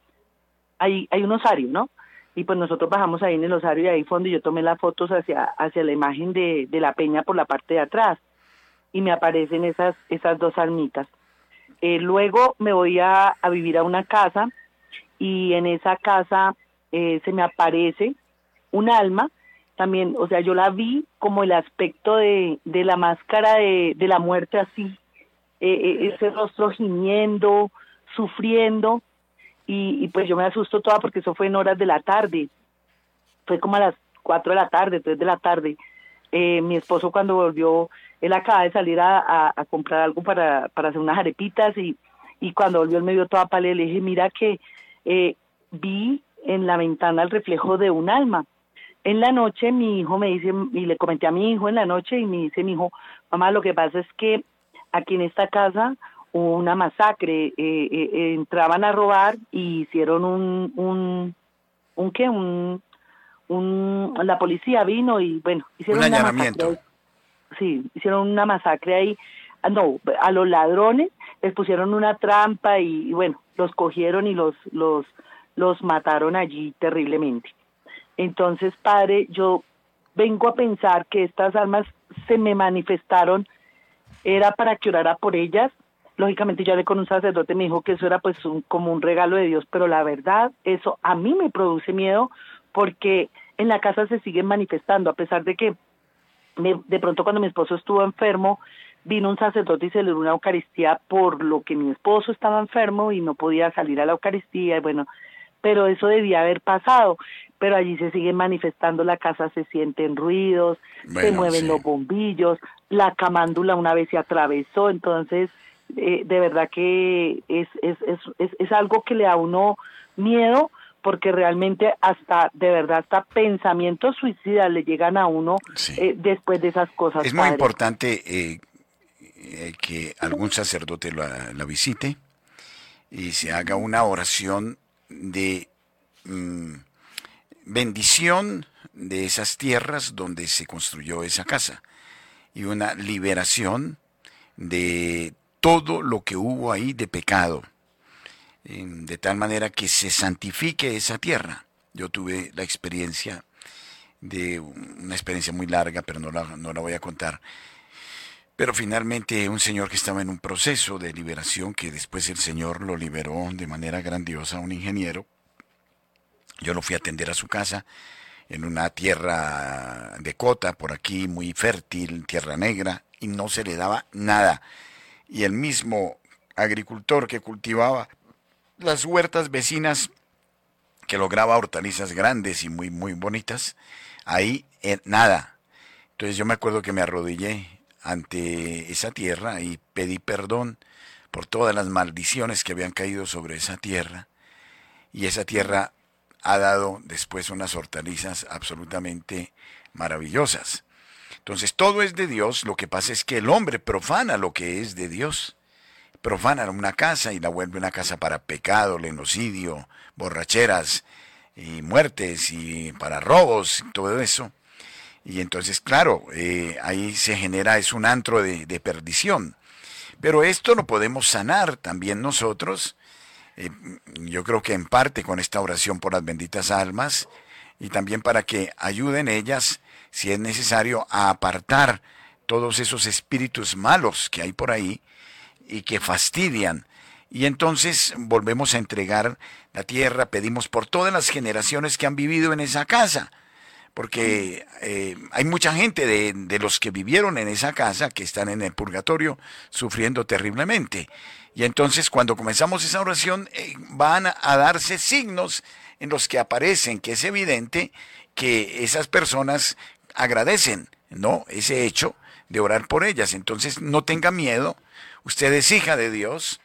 hay, hay un osario, ¿no? Y pues nosotros bajamos ahí en el osario y ahí fue donde yo tomé las fotos hacia, hacia la imagen de, de la peña por la parte de atrás. Y me aparecen esas, esas dos almitas. Eh, luego me voy a, vivir a una casa y en esa casa eh, se me aparece un alma también, o sea, yo la vi como el aspecto de, de la máscara de, de la muerte así, eh, ese rostro gimiendo, sufriendo, y, y, pues yo me asusto toda porque eso fue en horas de la tarde, fue como a las cuatro de la tarde, tres de la tarde. mi esposo cuando volvió él acaba de salir a, comprar algo para, para hacer unas arepitas y, y cuando volvió él me vio toda pálida le dije, mira que eh, vi en la ventana el reflejo de un alma. En la noche mi hijo me dice, y le comenté a mi hijo en la noche y me dice mi hijo, mamá, lo que pasa es que aquí en esta casa hubo una masacre, eh, eh, entraban a robar y hicieron un, un, un qué, un, un, la policía vino y bueno, hicieron un allanamiento sí, hicieron una masacre ahí. Ah, no, a los ladrones les pusieron una trampa y, bueno, los cogieron y los, los, los mataron allí terriblemente. Entonces, padre, yo vengo a pensar que estas almas se me manifestaron, era para que orara por ellas. Lógicamente yo hablé con un sacerdote, me dijo que eso era pues como un regalo de Dios, pero la verdad, eso a mí me produce miedo porque en la casa se siguen manifestando, a pesar de que de pronto cuando mi esposo estuvo enfermo, vino un sacerdote y celebró una Eucaristía por lo que mi esposo estaba enfermo y no podía salir a la Eucaristía, y bueno, pero eso debía haber pasado, pero allí se sigue manifestando, la casa se sienten ruidos, se mueven los bombillos, la camándula una vez se atravesó, entonces eh, de verdad que es, es, es, es, es algo que le da a uno miedo, porque realmente hasta, de verdad, hasta pensamientos suicidas le llegan a uno eh, después de esas cosas. Es muy importante eh, eh, que algún sacerdote la, visite y se haga una oración de mm, bendición de esas tierras donde se construyó esa casa y una liberación de todo lo que hubo ahí de pecado de tal manera que se santifique esa tierra. Yo tuve la experiencia de una experiencia muy larga, pero no la, no la voy a contar. Pero finalmente un señor que estaba en un proceso de liberación, que después el Señor lo liberó de manera grandiosa, un ingeniero, yo lo fui a atender a su casa en una tierra de cota, por aquí muy fértil, tierra negra, y no se le daba nada. Y el mismo agricultor que cultivaba las huertas vecinas que lograba hortalizas grandes y muy, muy bonitas, ahí eh, nada. Entonces yo me acuerdo que me arrodillé ante esa tierra y pedí perdón por todas las maldiciones que habían caído sobre esa tierra. Y esa tierra ha dado después unas hortalizas absolutamente maravillosas. Entonces todo es de Dios, lo que pasa es que el hombre profana lo que es de Dios profanan una casa y la vuelve una casa para pecado, lenocidio, borracheras y muertes y para robos, todo eso. Y entonces, claro, eh, ahí se genera, es un antro de, perdición. Pero esto lo podemos sanar también nosotros. Eh, yo creo que en parte con esta oración por las benditas almas y también para que ayuden ellas, si es necesario, a apartar todos esos espíritus malos que hay por ahí y que fastidian. Y entonces volvemos a entregar la tierra, pedimos por todas las generaciones que han vivido en esa casa, porque eh, hay mucha gente de, de, los que vivieron en esa casa que están en el purgatorio sufriendo terriblemente. Y entonces cuando comenzamos esa oración eh, van a darse signos en los que aparecen, que es evidente que esas personas agradecen, ¿no? Ese hecho de orar por ellas. Entonces no tenga miedo Usted es hija de Dios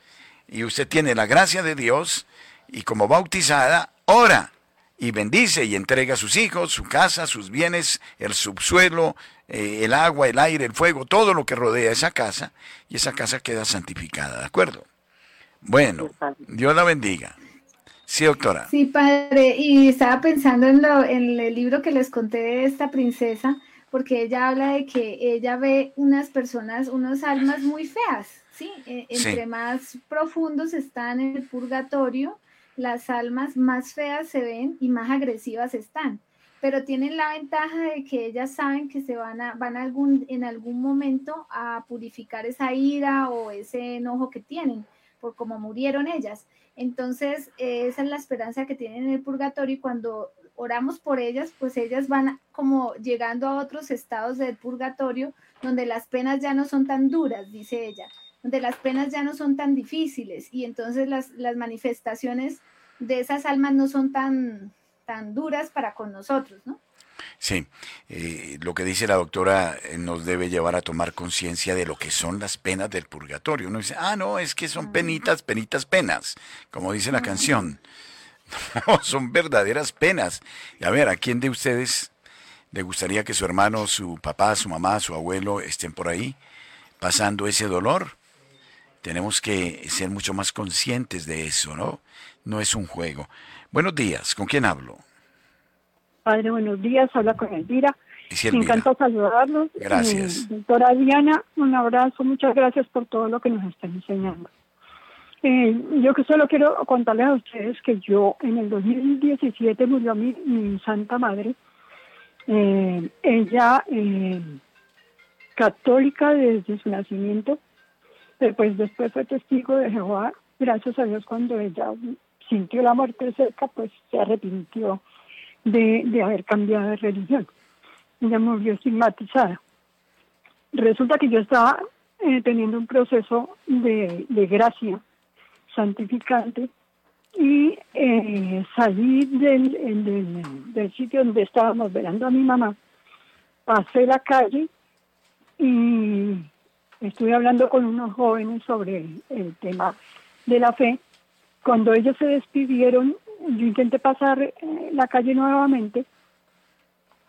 y usted tiene la gracia de Dios y como bautizada, ora y bendice y entrega a sus hijos, su casa, sus bienes, el subsuelo, eh, el agua, el aire, el fuego, todo lo que rodea esa casa y esa casa queda santificada, ¿de acuerdo? Bueno, Dios la bendiga. Sí, doctora. Sí, padre, y estaba pensando en, lo, en el libro que les conté de esta princesa, porque ella habla de que ella ve unas personas, unas almas muy feas, ¿sí? E, entre más profundos están en el purgatorio, las almas más feas se ven y más agresivas están pero tienen la ventaja de que ellas saben que se van a, van en algún momento a purificar esa ira o ese enojo que tienen por cómo murieron ellas. Entonces, esa es la esperanza que tienen en el purgatorio y cuando oramos por ellas, pues ellas van como llegando a otros estados del purgatorio donde las penas ya no son tan duras, dice ella, donde las penas ya no son tan difíciles y entonces las, las manifestaciones de esas almas no son tan, tan duras para con nosotros, ¿no? Sí, eh, lo que dice la doctora eh, nos debe llevar a tomar conciencia de lo que son las penas del purgatorio. Uno dice, ah, no, es que son penitas, penitas, penas, como dice la canción. No, son verdaderas penas. Y a ver, ¿a quién de ustedes le gustaría que su hermano, su papá, su mamá, su abuelo estén por ahí pasando ese dolor? Tenemos que ser mucho más conscientes de eso, ¿no? No es un juego. Buenos días, ¿con quién hablo? Padre, buenos días, habla con Elvira. Me encanta saludarlos. Gracias. Eh, doctora Diana, un abrazo, muchas gracias por todo lo que nos están enseñando. Eh, yo que solo quiero contarles a ustedes que yo en el 2017 murió mi, mi santa madre. Eh, ella, católica desde su nacimiento, pues después fue testigo de Jehová. Gracias a Dios cuando ella sintió la muerte cerca, pues se arrepintió de, de haber cambiado de religión. Ella murió estigmatizada. Resulta que yo estaba eh, teniendo un proceso de, de gracia santificante y eh, salí del, del, del, sitio donde estábamos velando a mi mamá, pasé la calle y estuve hablando con unos jóvenes sobre el tema de la fe cuando ellos se despidieron, yo intenté pasar eh, la calle nuevamente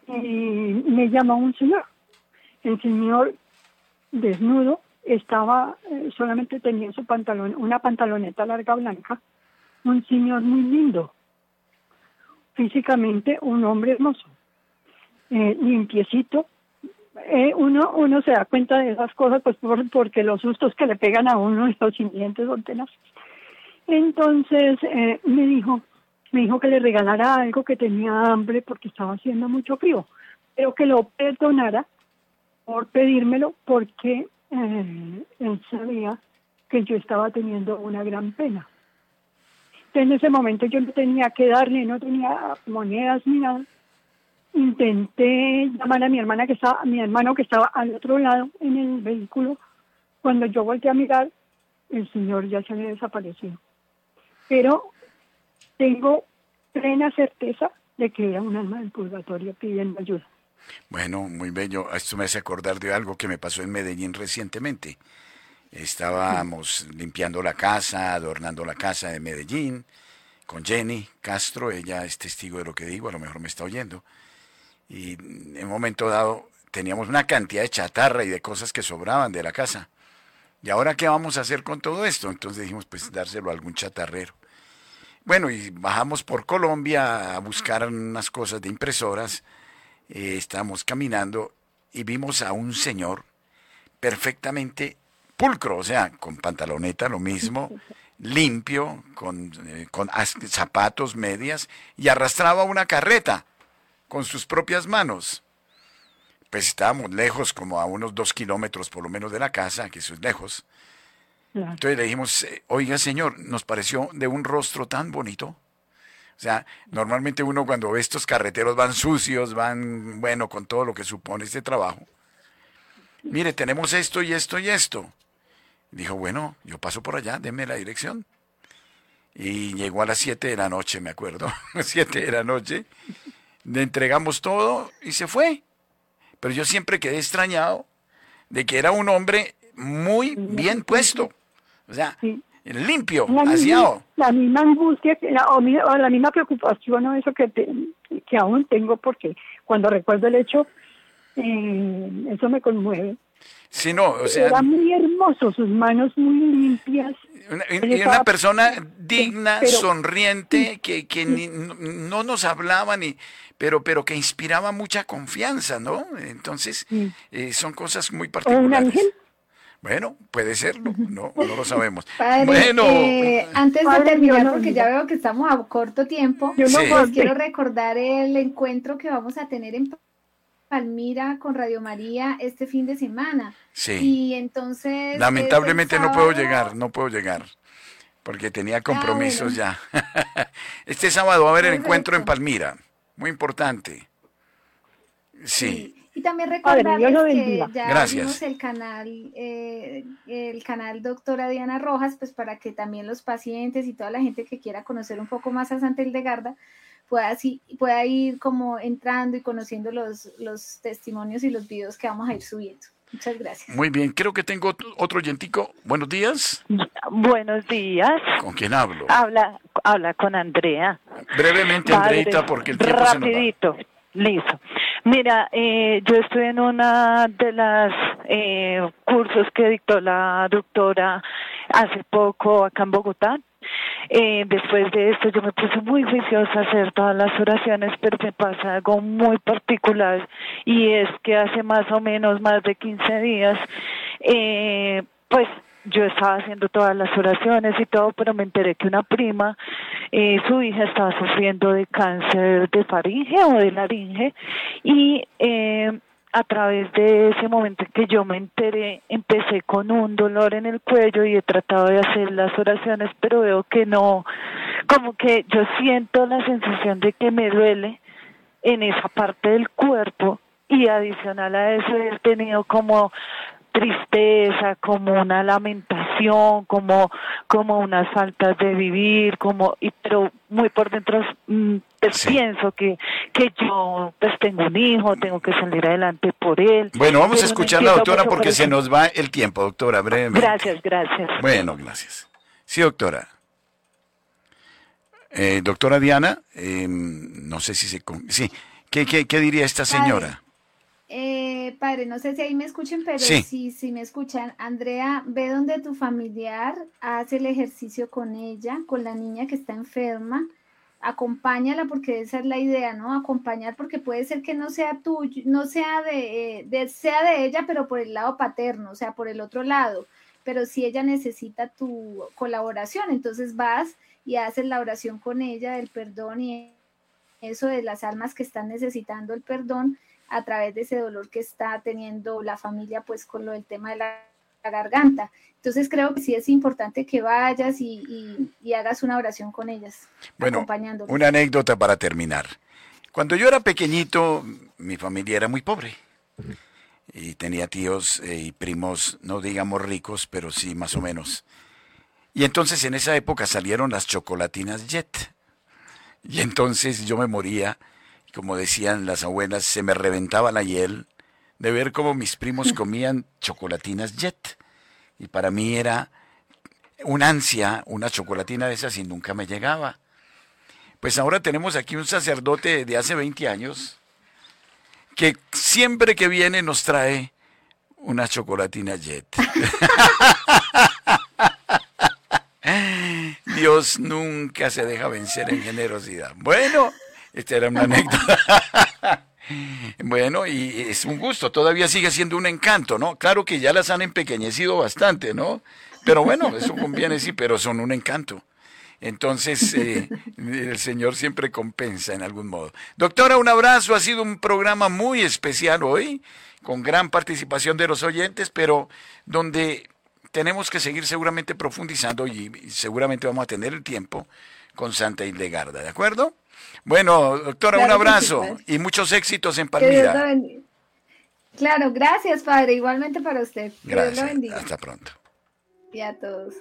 y me llamó un señor. El señor desnudo estaba, eh, solamente tenía su pantalón, una pantaloneta larga blanca, un señor muy lindo, físicamente un hombre hermoso, eh, limpiecito. Uno, uno se da cuenta de esas cosas pues porque los sustos que le pegan a uno, los incidentes son. Entonces eh, me dijo, me dijo que le regalara algo que tenía hambre porque estaba haciendo mucho frío, pero que lo perdonara por pedírmelo porque eh, él sabía que yo estaba teniendo una gran pena. en ese momento yo no tenía que darle, no tenía monedas ni nada. Intenté llamar a mi hermana que estaba, a mi hermano que estaba al otro lado en el vehículo. Cuando yo volteé a mirar, el señor ya se había desaparecido pero tengo plena certeza de que era un alma del purgatorio pidiendo ayuda. Bueno, muy bello. Esto me hace acordar de algo que me pasó en Medellín recientemente. Estábamos limpiando la casa, adornando la casa de Medellín con Jenny Castro. Ella es testigo de lo que digo, a lo mejor me está oyendo. Y en un momento dado teníamos una cantidad de chatarra y de cosas que sobraban de la casa. ¿Y ahora qué vamos a hacer con todo esto? Entonces dijimos, pues dárselo a algún chatarrero. Bueno, y bajamos por Colombia a buscar unas cosas de impresoras. Eh, estábamos caminando y vimos a un señor perfectamente pulcro, o sea, con pantaloneta, lo mismo, limpio, con, eh, con zapatos, medias, y arrastraba una carreta con sus propias manos. Pues estábamos lejos, como a unos dos kilómetros por lo menos de la casa, que eso es lejos. Entonces le dijimos, eh, oiga señor, nos pareció de un rostro tan bonito. O sea, normalmente uno cuando ve estos carreteros van sucios, van, bueno, con todo lo que supone este trabajo. Mire, tenemos esto y esto y esto. Dijo, bueno, yo paso por allá, denme la dirección. Y llegó a las 7 de la noche, me acuerdo, 7 de la noche. Le entregamos todo y se fue. Pero yo siempre quedé extrañado de que era un hombre muy bien puesto. O sea, limpio, la la misma angustia o, la misma preocupación o eso que, que aún tengo porque cuando recuerdo el hecho, eh, eso me conmueve. Sí, no, o sea... Era muy hermoso, sus manos muy limpias. Una, y una persona digna, pero- sonriente, que, que ni- no, no nos hablaba ni, pero, pero que inspiraba mucha confianza, ¿no? Entonces, Sí. eh, son cosas muy ¿O un particulares. ángel? Bueno, puede serlo, no, no lo sabemos. Padre, bueno, eh, antes de terminar, no porque ya veo que estamos a corto tiempo, Yo no Sí. pues quiero recordar el encuentro que vamos a tener en Palmira con Radio María este fin de semana. sí, Y entonces... lamentablemente no puedo llegar, no puedo llegar, porque tenía compromisos ya. Este sábado va a haber el encuentro en. Palmira, muy importante. Sí, Y también recordarles que ya Gracias. abrimos el canal, eh, el canal Doctora Diana Rojas, pues para que también los pacientes y toda la gente que quiera conocer un poco más a Santa Hildegarda pueda, así, pueda ir como entrando y conociendo los, los testimonios y los videos que vamos a ir subiendo. Muchas gracias. muy bien, creo que tengo otro- oyentico. Buenos días, Buenos días. ¿con quién hablo? Habla, habla con Andrea. Brevemente, Andreita, porque el tiempo se nos va. Listo. Mira, eh, yo estoy en una de las eh, cursos que dictó la doctora hace poco acá en Bogotá. Eh, después de esto yo me puse muy juiciosa a hacer todas las oraciones, pero me pasa algo muy particular y es que hace más o menos más de 15 días, eh, pues yo estaba haciendo todas las oraciones y todo, pero me enteré que una prima, eh, su hija estaba sufriendo de cáncer de faringe o de laringe y eh, a través de ese momento en que yo me enteré, empecé con un dolor en el cuello y he tratado de hacer las oraciones, pero veo que no, como que yo siento la sensación de que me duele en esa parte del cuerpo y adicional a eso he tenido como tristeza, como una lamentación, como como unas faltas de vivir, como y pero muy por dentro mm, pues Sí. pienso que que yo pues tengo un hijo, tengo que salir adelante por él. Bueno, vamos a no escuchar a la doctora porque por se nos va el tiempo, doctora, brevemente. Gracias, gracias. Bueno, gracias. Sí, doctora. Eh, doctora Diana, eh, no sé si se... Sí, ¿qué, qué, qué diría esta señora? Eh, padre, no sé si ahí me escuchen, pero Sí. si, si me escuchan, Andrea, ve donde tu familiar hace el ejercicio con ella, con la niña que está enferma, acompáñala porque esa es la idea, ¿no? Acompañar porque puede ser que no sea tuyo, no sea de, eh, de- sea de ella, pero por el lado paterno, o sea, por el otro lado. Pero si ella necesita tu colaboración, entonces vas y haces la oración con ella del perdón y eso de las almas que están necesitando el perdón a través de ese dolor que está teniendo la familia, pues con lo del tema de la, la garganta. Entonces creo que sí es importante que vayas y, y- y hagas una oración con ellas, Bueno, una anécdota para terminar. Cuando yo era pequeñito, mi familia era muy pobre. Y tenía tíos eh, y primos, no digamos ricos, pero sí más o menos. Y entonces en esa época salieron las chocolatinas Jet. Y entonces yo me moría, como decían las abuelas, se me reventaba la hiel de ver cómo mis primos comían chocolatinas Jet. Y para mí era un ansia, una chocolatina de esas y nunca me llegaba. Pues ahora tenemos aquí un sacerdote de hace 20 años que siempre que viene nos trae una chocolatina Jet. Dios nunca se deja vencer en generosidad. Bueno, esta era una anécdota. Bueno, y es un gusto, todavía sigue siendo un encanto, ¿no? Claro que ya las han empequeñecido bastante, ¿no? Pero bueno, eso conviene, sí, pero son un encanto. Entonces, eh, el Señor siempre compensa en algún modo. Doctora, un abrazo. Ha sido un programa muy especial hoy, con gran participación de los oyentes, pero donde tenemos que seguir seguramente profundizando y, seguramente vamos a tener el tiempo con Santa Hildegarda, ¿de acuerdo? Bueno, doctora, Claro un sí, abrazo padre. y muchos éxitos en Palmira. Claro, gracias, Padre, igualmente para usted. Que Dios lo Gracias. bendiga. Hasta pronto. Y a todos.